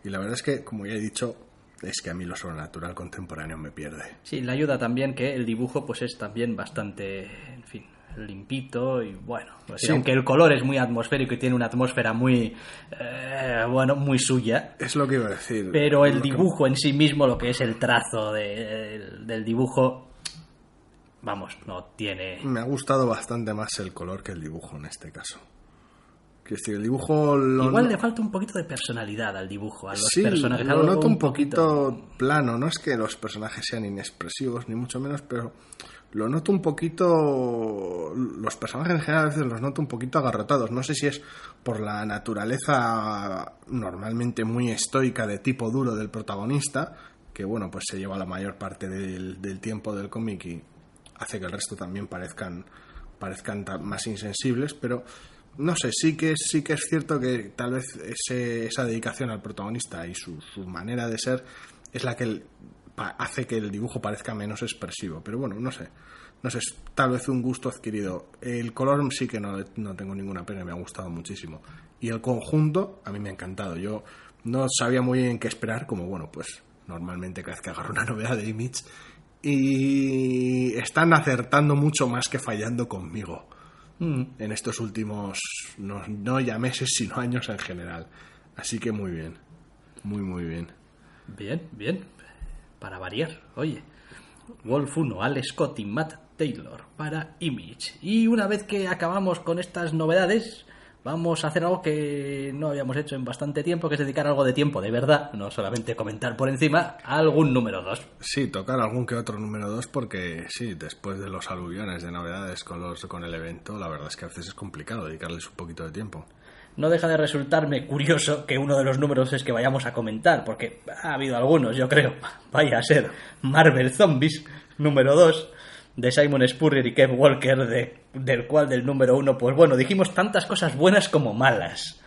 C: Y la verdad es que como ya he dicho es que a mí lo sobrenatural contemporáneo me pierde.
B: Sí, le ayuda también que el dibujo pues es también bastante, en fin, limpito y bueno, es decir,
C: Sí.
B: aunque el color es muy atmosférico y tiene una atmósfera muy, eh, bueno, muy suya,
C: es lo que iba a decir.
B: Pero el
C: Lo que-
B: dibujo en sí mismo, lo que es el trazo de- el- del dibujo, vamos, no tiene...
C: me ha gustado bastante más el color que el dibujo en este caso Que si el dibujo lo
B: Igual le falta un poquito de personalidad al dibujo, a los
C: sí,
B: personajes.
C: lo noto un poquito plano. No es que los personajes sean inexpresivos, ni mucho menos, pero lo noto un poquito. Los personajes en general a veces los noto un poquito agarrotados. No sé si es por la naturaleza normalmente muy estoica de tipo duro del protagonista, que bueno, pues se lleva la mayor parte del, del tiempo del cómic y hace que el resto también parezcan, parezcan más insensibles, pero no sé, sí que, sí que es cierto que tal vez ese- esa dedicación al protagonista y su, su manera de ser es la que el- pa- hace que el dibujo parezca menos expresivo. Pero bueno, no sé. No sé, tal vez un gusto adquirido. El color sí que no, no tengo ninguna pena, me ha gustado muchísimo. Y el conjunto a mí me ha encantado. Yo no sabía muy bien qué esperar, como bueno, pues normalmente cada vez que agarro una novedad de Image. Y están acertando mucho más que fallando conmigo
B: Mm.
C: en estos últimos, no, no ya meses, sino años en general. Así que muy bien, muy, muy bien.
B: Bien, bien. Para variar, oye. Wolf 1, Alex Scott y Matt Taylor para Image. Y una vez que acabamos con estas novedades, vamos a hacer algo que no habíamos hecho en bastante tiempo, que es dedicar algo de tiempo de verdad, no solamente comentar por encima, a algún número 2.
C: Sí, tocar algún que otro número 2 porque sí, después de los aluviones de novedades con, los, con el evento, la verdad es que a veces es complicado dedicarles un poquito de tiempo.
B: No deja de resultarme curioso que uno de los números es que vayamos a comentar, porque ha habido algunos, yo creo. Vaya a ser Marvel Zombies, número 2, de Simon Spurrier y Kev Walker, de, del cual del número 1, pues bueno, dijimos tantas cosas buenas como malas.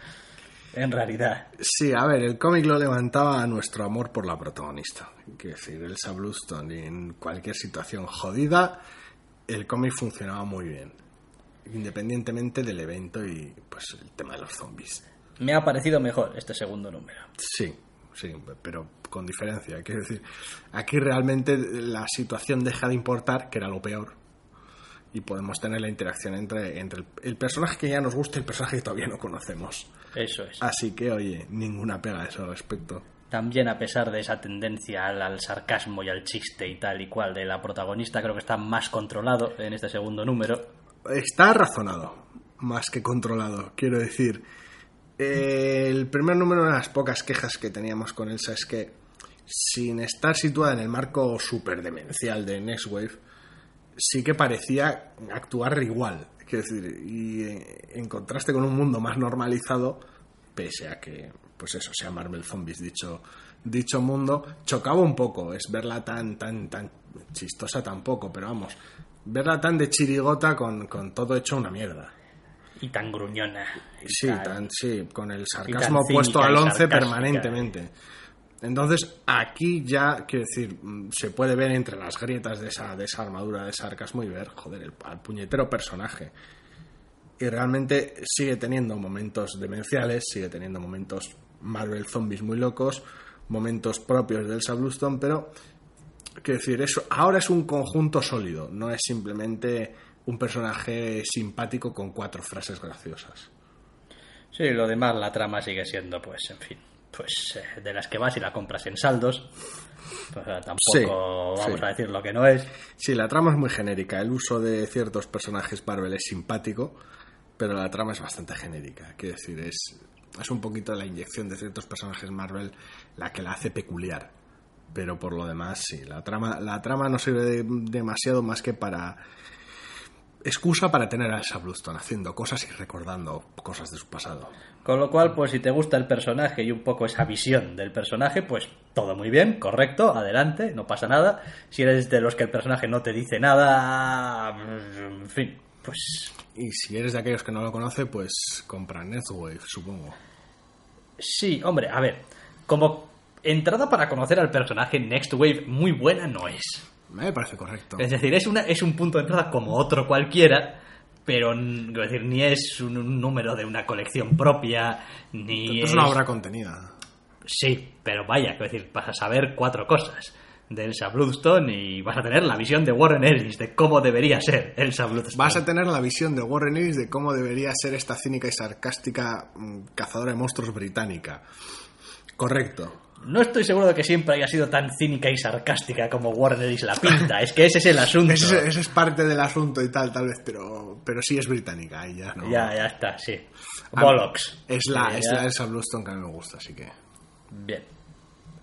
B: En realidad.
C: Sí, a ver, el cómic lo levantaba a nuestro amor por la protagonista. Quiero decir, Elsa Bluestone, en cualquier situación jodida, el cómic funcionaba muy bien. Independientemente del evento y pues el tema de los zombies.
B: Me ha parecido mejor este segundo número.
C: Sí, sí, pero con diferencia. Quiero decir, aquí realmente la situación deja de importar, que era lo peor. Y podemos tener la interacción entre, entre el, el personaje que ya nos gusta y el personaje que todavía no conocemos.
B: Eso es.
C: Así que, oye, ninguna pega a eso al respecto.
B: También a pesar de esa tendencia al, al sarcasmo y al chiste y tal y cual de la protagonista, creo que está más controlado en este segundo número.
C: Está razonado, más que controlado. Quiero decir, eh, el primer número de las pocas quejas que teníamos con Elsa es que, sin estar situada en el marco super demencial de Next Wave, sí que parecía actuar igual. Quiero decir, y eh, en contraste con un mundo más normalizado, pese a que, pues eso, sea Marvel Zombies dicho, dicho mundo, chocaba un poco. Es verla tan, tan, tan chistosa tampoco, pero vamos, verla tan de chirigota con, con todo hecho una mierda.
B: Y tan gruñona. y
C: Sí,
B: tal.
C: tan, sí, con el sarcasmo puesto al 11
B: sarcástica.
C: Entonces, aquí ya, quiero decir, mm, se puede ver entre las grietas de esa, de esa armadura de sarcasmo y ver, joder, el, puñetero personaje. Y realmente sigue teniendo momentos demenciales, sigue teniendo momentos Marvel Zombies muy locos, momentos propios de Elsa Bluestone, pero quiero decir, eso ahora es un conjunto sólido, no es simplemente un personaje simpático con cuatro frases graciosas.
B: Sí, lo demás, la trama sigue siendo, pues, en fin, pues eh, de las que vas y la compras en saldos. Pues, tampoco
C: Sí,
B: vamos
C: sí.
B: a decir lo que no es.
C: Sí, la trama es muy genérica. El uso de ciertos personajes Marvel es simpático, pero la trama es bastante genérica. Quiero decir, es, es un poquito la inyección de ciertos personajes Marvel la que la hace peculiar. Pero por lo demás, sí, la trama, la trama no sirve de- demasiado más que para. Excusa para tener a Elsa Bluestone haciendo cosas y recordando cosas de su pasado.
B: Con lo cual, pues si te gusta el personaje y un poco esa visión del personaje, pues todo muy bien, correcto, adelante, no pasa nada. Si eres de los que el personaje no te dice nada, en fin, pues
C: Y si eres de aquellos que no lo conoce, pues compra Netwave, supongo.
B: sí, hombre, a ver, como entrada para conocer al personaje Next Wave muy buena no es.
C: Me parece correcto.
B: Es decir, es, una, es un punto de entrada como otro cualquiera, pero decir, ni es un, un número de una colección propia, ni
C: es una obra contenida.
B: Sí, pero vaya, quiero decir, vas a saber cuatro cosas de Elsa Bloodstone y vas a tener la visión de Warren Ellis de cómo debería ser Elsa Bloodstone.
C: Vas a tener la visión de Warren Ellis de cómo debería ser esta cínica y sarcástica mm, cazadora de monstruos británica. Correcto.
B: No estoy seguro de que siempre haya sido tan cínica y sarcástica como Warner y la pinta. Es que ese es el asunto.
C: Ese, ese es parte del asunto y tal, tal vez, pero, pero sí es británica y ya, ¿no?
B: Ya, ya está, sí. Bollocks.
C: Es la, es la Elsa Bluestone que a mí me gusta, así que...
B: Bien.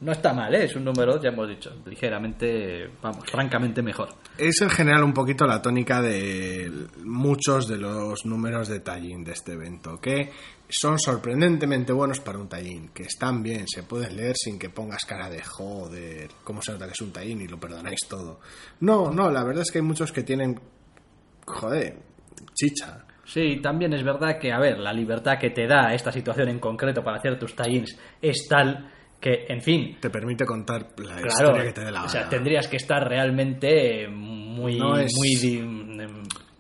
B: No está mal, ¿eh? Es un número, ya hemos dicho, ligeramente, vamos, francamente mejor.
C: Es en general un poquito la tónica de muchos de los números de tallín de este evento, que son sorprendentemente buenos para un tallín, que están bien, se pueden leer sin que pongas cara de joder, cómo se nota que es un tallín y lo perdonáis todo. No, no, la verdad es que hay muchos que tienen, joder, chicha.
B: Sí, también es verdad que, a ver, la libertad que te da esta situación en concreto para hacer tus tie-ins es tal que, en fin,
C: Te permite contar la
B: claro,
C: historia que te dé la
B: o sea,
C: gana.
B: tendrías que estar realmente muy,
C: No es-
B: muy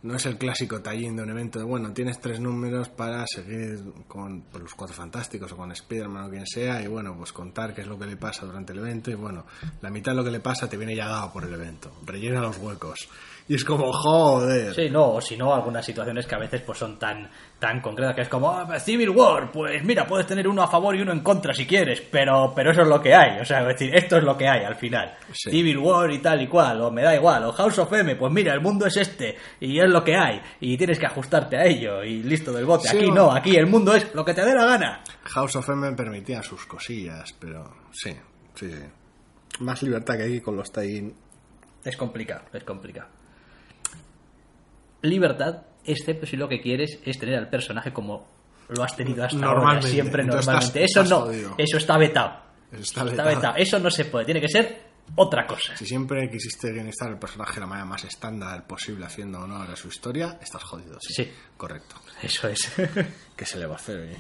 C: No es el clásico tallín de un evento de, bueno, tienes tres números para seguir con pues, los Cuatro Fantásticos o con Spider-Man o quien sea y, bueno, pues contar qué es lo que le pasa durante el evento y, bueno, la mitad de lo que le pasa te viene ya dado por el evento. Rellena los huecos. Y es como, joder.
B: Sí, no, o si no, algunas situaciones que a veces pues son tan, tan concretas que es como "Ah, Civil War, pues mira, puedes tener uno a favor y uno en contra si quieres, pero, pero eso es lo que hay, o sea, es decir, esto es lo que hay al final.
C: Sí.
B: Civil War y tal y cual, o me da igual, o House of M, pues mira, el mundo es este y es lo que hay y tienes que ajustarte a ello y listo del bote.
C: Sí,
B: aquí
C: o-
B: no, aquí el mundo es lo que te dé la gana.
C: House of M permitía sus cosillas, pero sí, sí, sí. Más libertad que aquí con los tallín.
B: Es complicado, es complicado. Libertad, excepto si lo que quieres es tener al personaje como lo has tenido hasta ahora, siempre
C: Entonces
B: normalmente.
C: estás-
B: eso
C: estás
B: no,
C: jodido.
B: eso está vetado.
C: Eso está
B: Está
C: vetado.
B: vetado. Eso no se puede, tiene que ser otra cosa.
C: Si siempre quisiste guionistar el personaje de la manera más estándar posible haciendo honor a su historia, estás jodido. Sí,
B: Sí.
C: correcto.
B: Eso es.
C: ¿Qué se le va a hacer?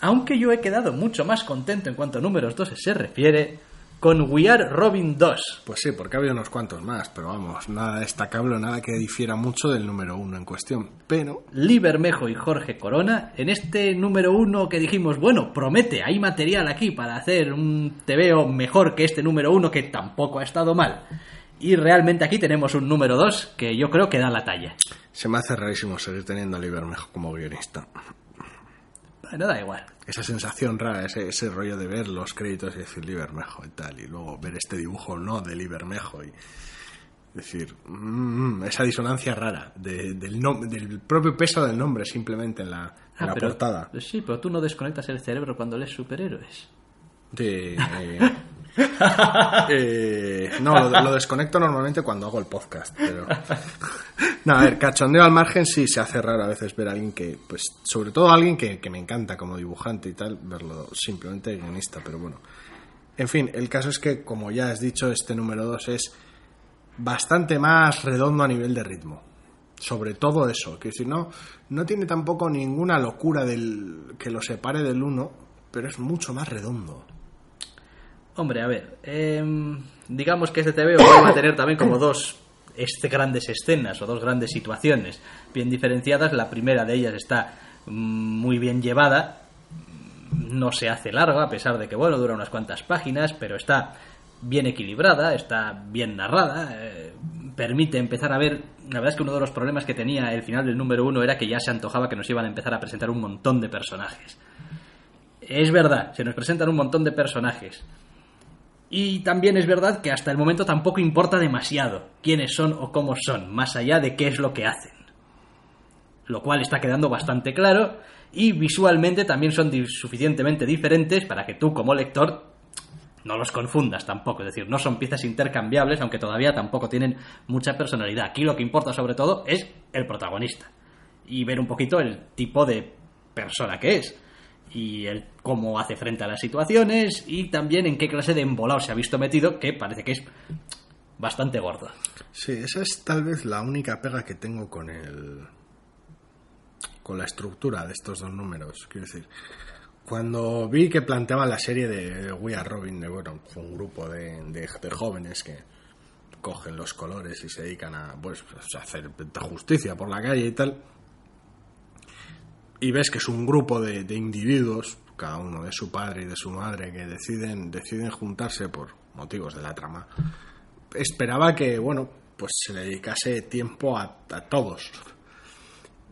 B: Aunque yo he quedado mucho más contento en cuanto a números 2 se refiere con We Are Robin 2.
C: Pues sí, porque ha habido unos cuantos más, pero vamos, nada destacable, nada que difiera mucho del número uno en cuestión. Pero
B: Lee Bermejo y Jorge Corona, en este número uno que dijimos, bueno, promete, hay material aquí para hacer un TVO mejor que este número uno que tampoco ha estado mal. Y realmente aquí tenemos un número 2 que yo creo que da la talla.
C: se me hace rarísimo seguir teniendo a Lee Bermejo como guionista.
B: Bueno, da igual.
C: Esa sensación rara, ese, ese rollo de ver los créditos y decir Lee Bermejo y tal, y luego ver este dibujo no de Lee Bermejo y decir, mm, esa disonancia rara de- del, del propio peso del nombre simplemente en la, en
B: Ah,
C: la
B: pero-
C: portada.
B: Sí, pero tú no desconectas el cerebro cuando lees superhéroes.
C: De, eh, no, lo, desconecto normalmente cuando hago el podcast, pero... No, a ver, cachondeo al margen sí se hace raro a veces ver a alguien que, pues, sobre todo a alguien que, me encanta como dibujante y tal, verlo simplemente guionista, pero bueno. En fin, el caso es que, como ya has dicho, este número 2 es bastante más redondo a nivel de ritmo. Sobre todo eso, que decir, no, no tiene tampoco ninguna locura del, que lo separe del 1, pero es mucho más redondo.
B: Hombre, a ver, em, digamos que este TVO va a tener también como dos este, grandes escenas o dos grandes situaciones bien diferenciadas. La primera de ellas está mm, muy bien llevada, no se hace larga, a pesar de que, bueno, dura unas cuantas páginas, pero está bien equilibrada, está bien narrada, eh, permite empezar a ver... La verdad es que uno de los problemas que tenía el final del número uno era que ya se antojaba que nos iban a empezar a presentar un montón de personajes. Es verdad, se nos presentan un montón de personajes. Y también es verdad que hasta el momento tampoco importa demasiado quiénes son o cómo son, más allá de qué es lo que hacen. Lo cual está quedando bastante claro y visualmente también son suficientemente diferentes para que tú como lector no los confundas tampoco, es decir, no son piezas intercambiables, aunque todavía tampoco tienen mucha personalidad. Aquí lo que importa sobre todo es el protagonista y ver un poquito el tipo de persona que es y el cómo hace frente a las situaciones y también en qué clase de embolado se ha visto metido, que parece que es bastante gordo.
C: Sí, esa es tal vez la única pega que tengo con el. con la estructura de estos dos números. Quiero decir, cuando vi que planteaban la serie de We Are Robin, de bueno, un grupo de, de- de jóvenes que cogen los colores y se dedican a pues, a hacer justicia por la calle y tal. Y ves que es un grupo de, individuos, cada uno de su padre y de su madre, que deciden, deciden juntarse por motivos de la trama esperaba que, bueno, pues se le dedicase tiempo a, a todos.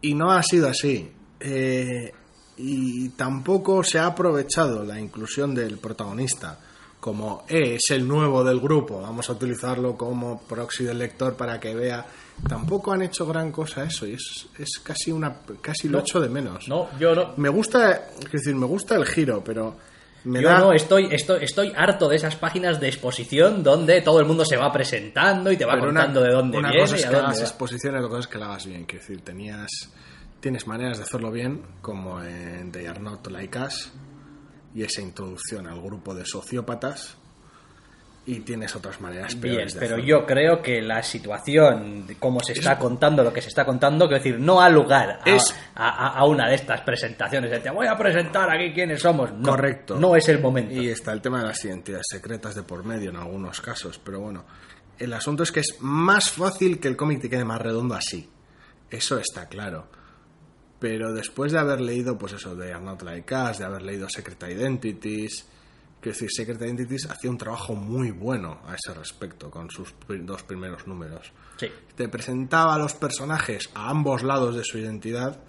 C: Y no ha sido así. Eh, y tampoco se ha aprovechado la inclusión del protagonista como "Eh, es el nuevo del grupo, vamos a utilizarlo como proxy del lector para que vea. Tampoco han hecho gran cosa eso y es, es casi una casi lo
B: No.
C: echo de menos.
B: No, yo no.
C: Me gusta, es decir, me gusta el giro, pero me
B: yo
C: da
B: no, estoy, estoy, estoy harto de esas páginas de exposición donde todo el mundo se va presentando y te va
C: Pero una-
B: contando de dónde
C: una
B: viene
C: cosa
B: y
C: es
B: a
C: que hagas exposiciones, otra cosa es que la hagas bien. Quiero decir, tenías, tienes maneras de hacerlo bien, como en They Are Not Like Us, y esa introducción al grupo de sociópatas, y tienes otras maneras
B: Bien,
C: peores
B: pero yo creo que la situación, de cómo se está contando lo que se está contando, quiero decir, no ha lugar a,
C: Es-
B: a- a- a una de estas presentaciones de te voy a presentar aquí quiénes somos. No,
C: Correcto.
B: No es el momento.
C: Y está el tema de las identidades secretas de por medio en algunos casos, pero bueno, el asunto es que es más fácil que el cómic te quede más redondo así. Eso está claro. Pero después de haber leído, pues eso, de Are Not Like Us, de haber leído Secret Identities, quiero decir, Secret Identities hacía un trabajo muy bueno a ese respecto con sus dos primeros números.
B: Sí.
C: Te presentaba a los personajes a ambos lados de su identidad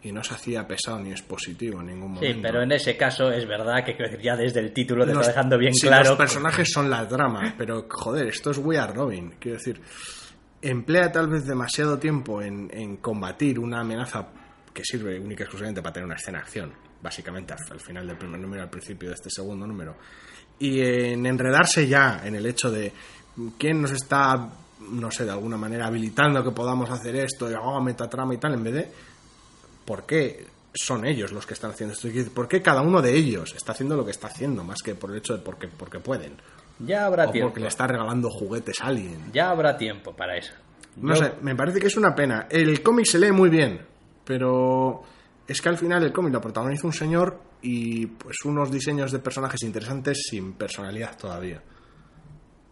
C: y no se hacía pesado ni expositivo en ningún momento.
B: Sí, pero en ese caso es verdad que ya desde el título te
C: Los-
B: está dejando bien
C: sí,
B: claro.
C: Los personajes son la trama, pero joder, esto es We Are Robin. Quiero decir, emplea tal vez demasiado tiempo en, en combatir una amenaza que sirve única y exclusivamente para tener una escena de acción, básicamente al, al final del primer número, al principio de este segundo número, y en enredarse ya en el hecho de quién nos está, no sé, de alguna manera habilitando que podamos hacer esto, y oh, metatrama y tal, en vez de por qué son ellos los que están haciendo esto. ¿Por qué cada uno de ellos está haciendo lo que está haciendo, más que por el hecho de porque, porque pueden?
B: Ya habrá
C: O
B: tiempo.
C: porque le está regalando juguetes a alguien.
B: Ya habrá tiempo para eso.
C: No
B: Yo-
C: sé, me parece que es una pena. El cómic se lee muy bien, pero es que al final el cómic lo protagoniza un señor y pues unos diseños de personajes interesantes sin personalidad todavía.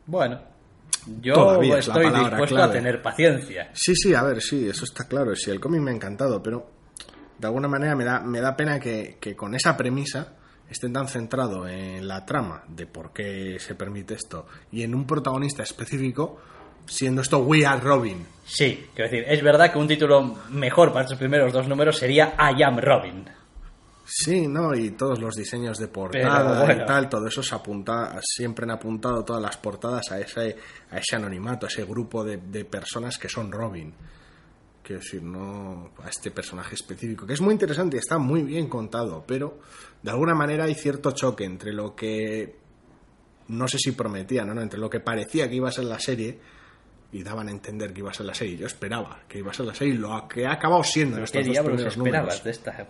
B: Bueno, yo
C: Todavía es
B: estoy
C: palabra
B: dispuesto
C: clave.
B: a tener paciencia.
C: Sí, sí, a ver, sí, eso está claro. Sí, el cómic me ha encantado, pero de alguna manera me da, me da pena que, que con esa premisa estén tan centrado en la trama de por qué se permite esto y en un protagonista específico, siendo esto We Are Robin.
B: Sí, quiero decir, es verdad que un título mejor para estos primeros dos números sería I Am Robin.
C: Sí, ¿no? Y todos los diseños de portada
B: bueno.
C: y tal, todo eso se apunta, siempre han apuntado todas las portadas a ese, a ese anonimato, a ese grupo de, de personas que son Robin. Quiero decir, no a este personaje específico, que es muy interesante y está muy bien contado, pero de alguna manera hay cierto choque entre lo que no sé si prometían, ¿no? entre lo que parecía que iba a ser la serie y daban a entender que iba a ser la serie. Yo esperaba que iba a ser la serie y lo que ha acabado siendo en
B: ¿Qué
C: estos dos primeros
B: esperabas
C: números
B: de esta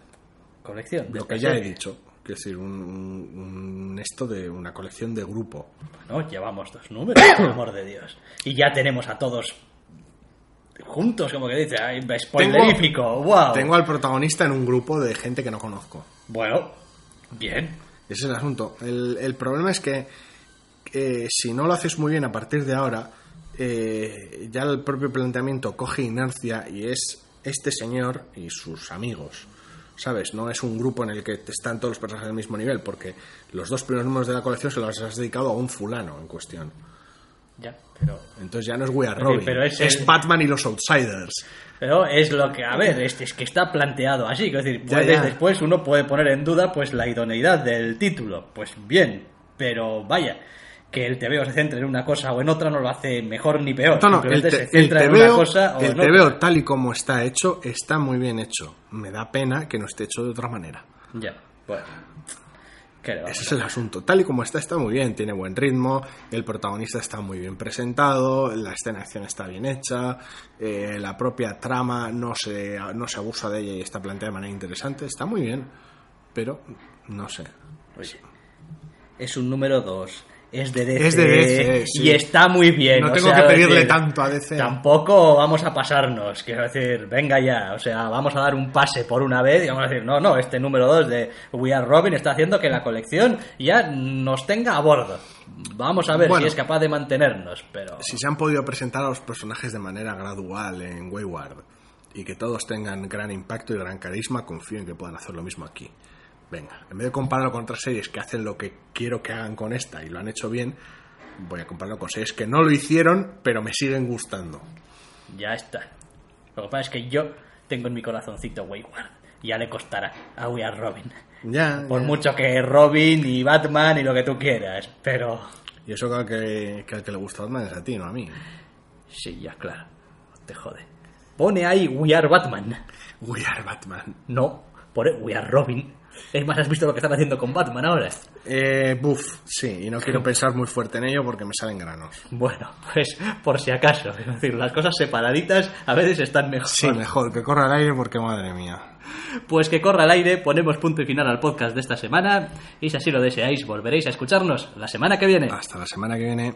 B: colección? de
C: lo
B: esta
C: que ya he dicho, quiero decir, un, un- un esto de una colección de grupo.
B: No, llevamos dos números, por amor de Dios. Y ya tenemos a todos juntos, como que dice, ay, spoilerífico, wow.
C: Tengo al protagonista en un grupo de gente que no conozco.
B: Bueno, bien.
C: Ese es el asunto. El, el problema es que eh, si no lo haces muy bien a partir de ahora, eh, ya el propio planteamiento coge inercia y es este señor y sus amigos. ¿Sabes? No es un grupo en el que están todos los personajes al mismo nivel, porque los dos primeros números de la colección se los has dedicado a un fulano en cuestión.
B: Ya, pero,
C: Entonces ya no es We Are Robin,
B: pero es
C: es
B: el-
C: Batman y los Outsiders.
B: pero es lo que, a ver, es, es que está planteado así. Es decir,
C: Ya,
B: puedes-
C: ya.
B: después uno puede poner en duda pues la idoneidad del título. Pues bien, pero vaya, que el TVO se centre en una cosa o en otra no lo hace mejor ni peor.
C: No, no, el, te-
B: se
C: el
B: centra en una
C: TVO,
B: cosa o
C: el
B: en otra.
C: TVO tal y como está hecho, está muy bien hecho. Me da pena que no esté hecho de otra manera.
B: Ya, bueno. ¿Qué le vamos
C: Ese es el asunto. Tal y como está, está muy bien. Tiene buen ritmo, el protagonista está muy bien presentado, la escena de acción está bien hecha, eh, la propia trama no se, no se abusa de ella y está planteada de manera interesante. Está muy bien, pero no sé.
B: Oye, es un número 2. Es de DC.
C: Es de DC, sí.
B: Y está muy bien.
C: No
B: o
C: tengo
B: sea,
C: que pedirle
B: decir,
C: tanto a DC.
B: Tampoco vamos a pasarnos. Quiero decir, venga ya. O sea, vamos a dar un pase por una vez y vamos a decir, no, no, este número 2 de We Are Robin está haciendo que la colección ya nos tenga a bordo. Vamos a ver
C: Bueno.
B: si es capaz de mantenernos, pero.
C: si se han podido presentar a los personajes de manera gradual en Wayward y que todos tengan gran impacto y gran carisma, confío en que puedan hacer lo mismo aquí. Venga, en vez de compararlo con otras series que hacen lo que quiero que hagan con esta y lo han hecho bien, voy a compararlo con series que no lo hicieron, pero me siguen gustando.
B: Ya está. Lo que pasa es que yo tengo en mi corazoncito Wayward. ya le costará a We Are Robin.
C: Ya,
B: Por
C: ya.
B: mucho que Robin y Batman y lo que tú quieras, pero...
C: Y eso que al que, que al que le gusta Batman es a ti, no a mí.
B: Sí, ya, claro. Te jode. Pone ahí We Are Batman.
C: We are Batman.
B: No, pone We Are Robin. Es más, ¿has visto lo que están haciendo con Batman ahora?
C: Eh, buf, sí, y no quiero pensar muy fuerte en ello porque me salen granos.
B: Bueno, pues por si acaso. Es decir, las cosas separaditas a veces están mejor.
C: Sí, mejor que corra al aire porque madre mía.
B: Pues que corra al aire, ponemos punto y final al podcast de esta semana. Y si así lo deseáis, volveréis a escucharnos la semana que viene.
C: Hasta la semana que viene.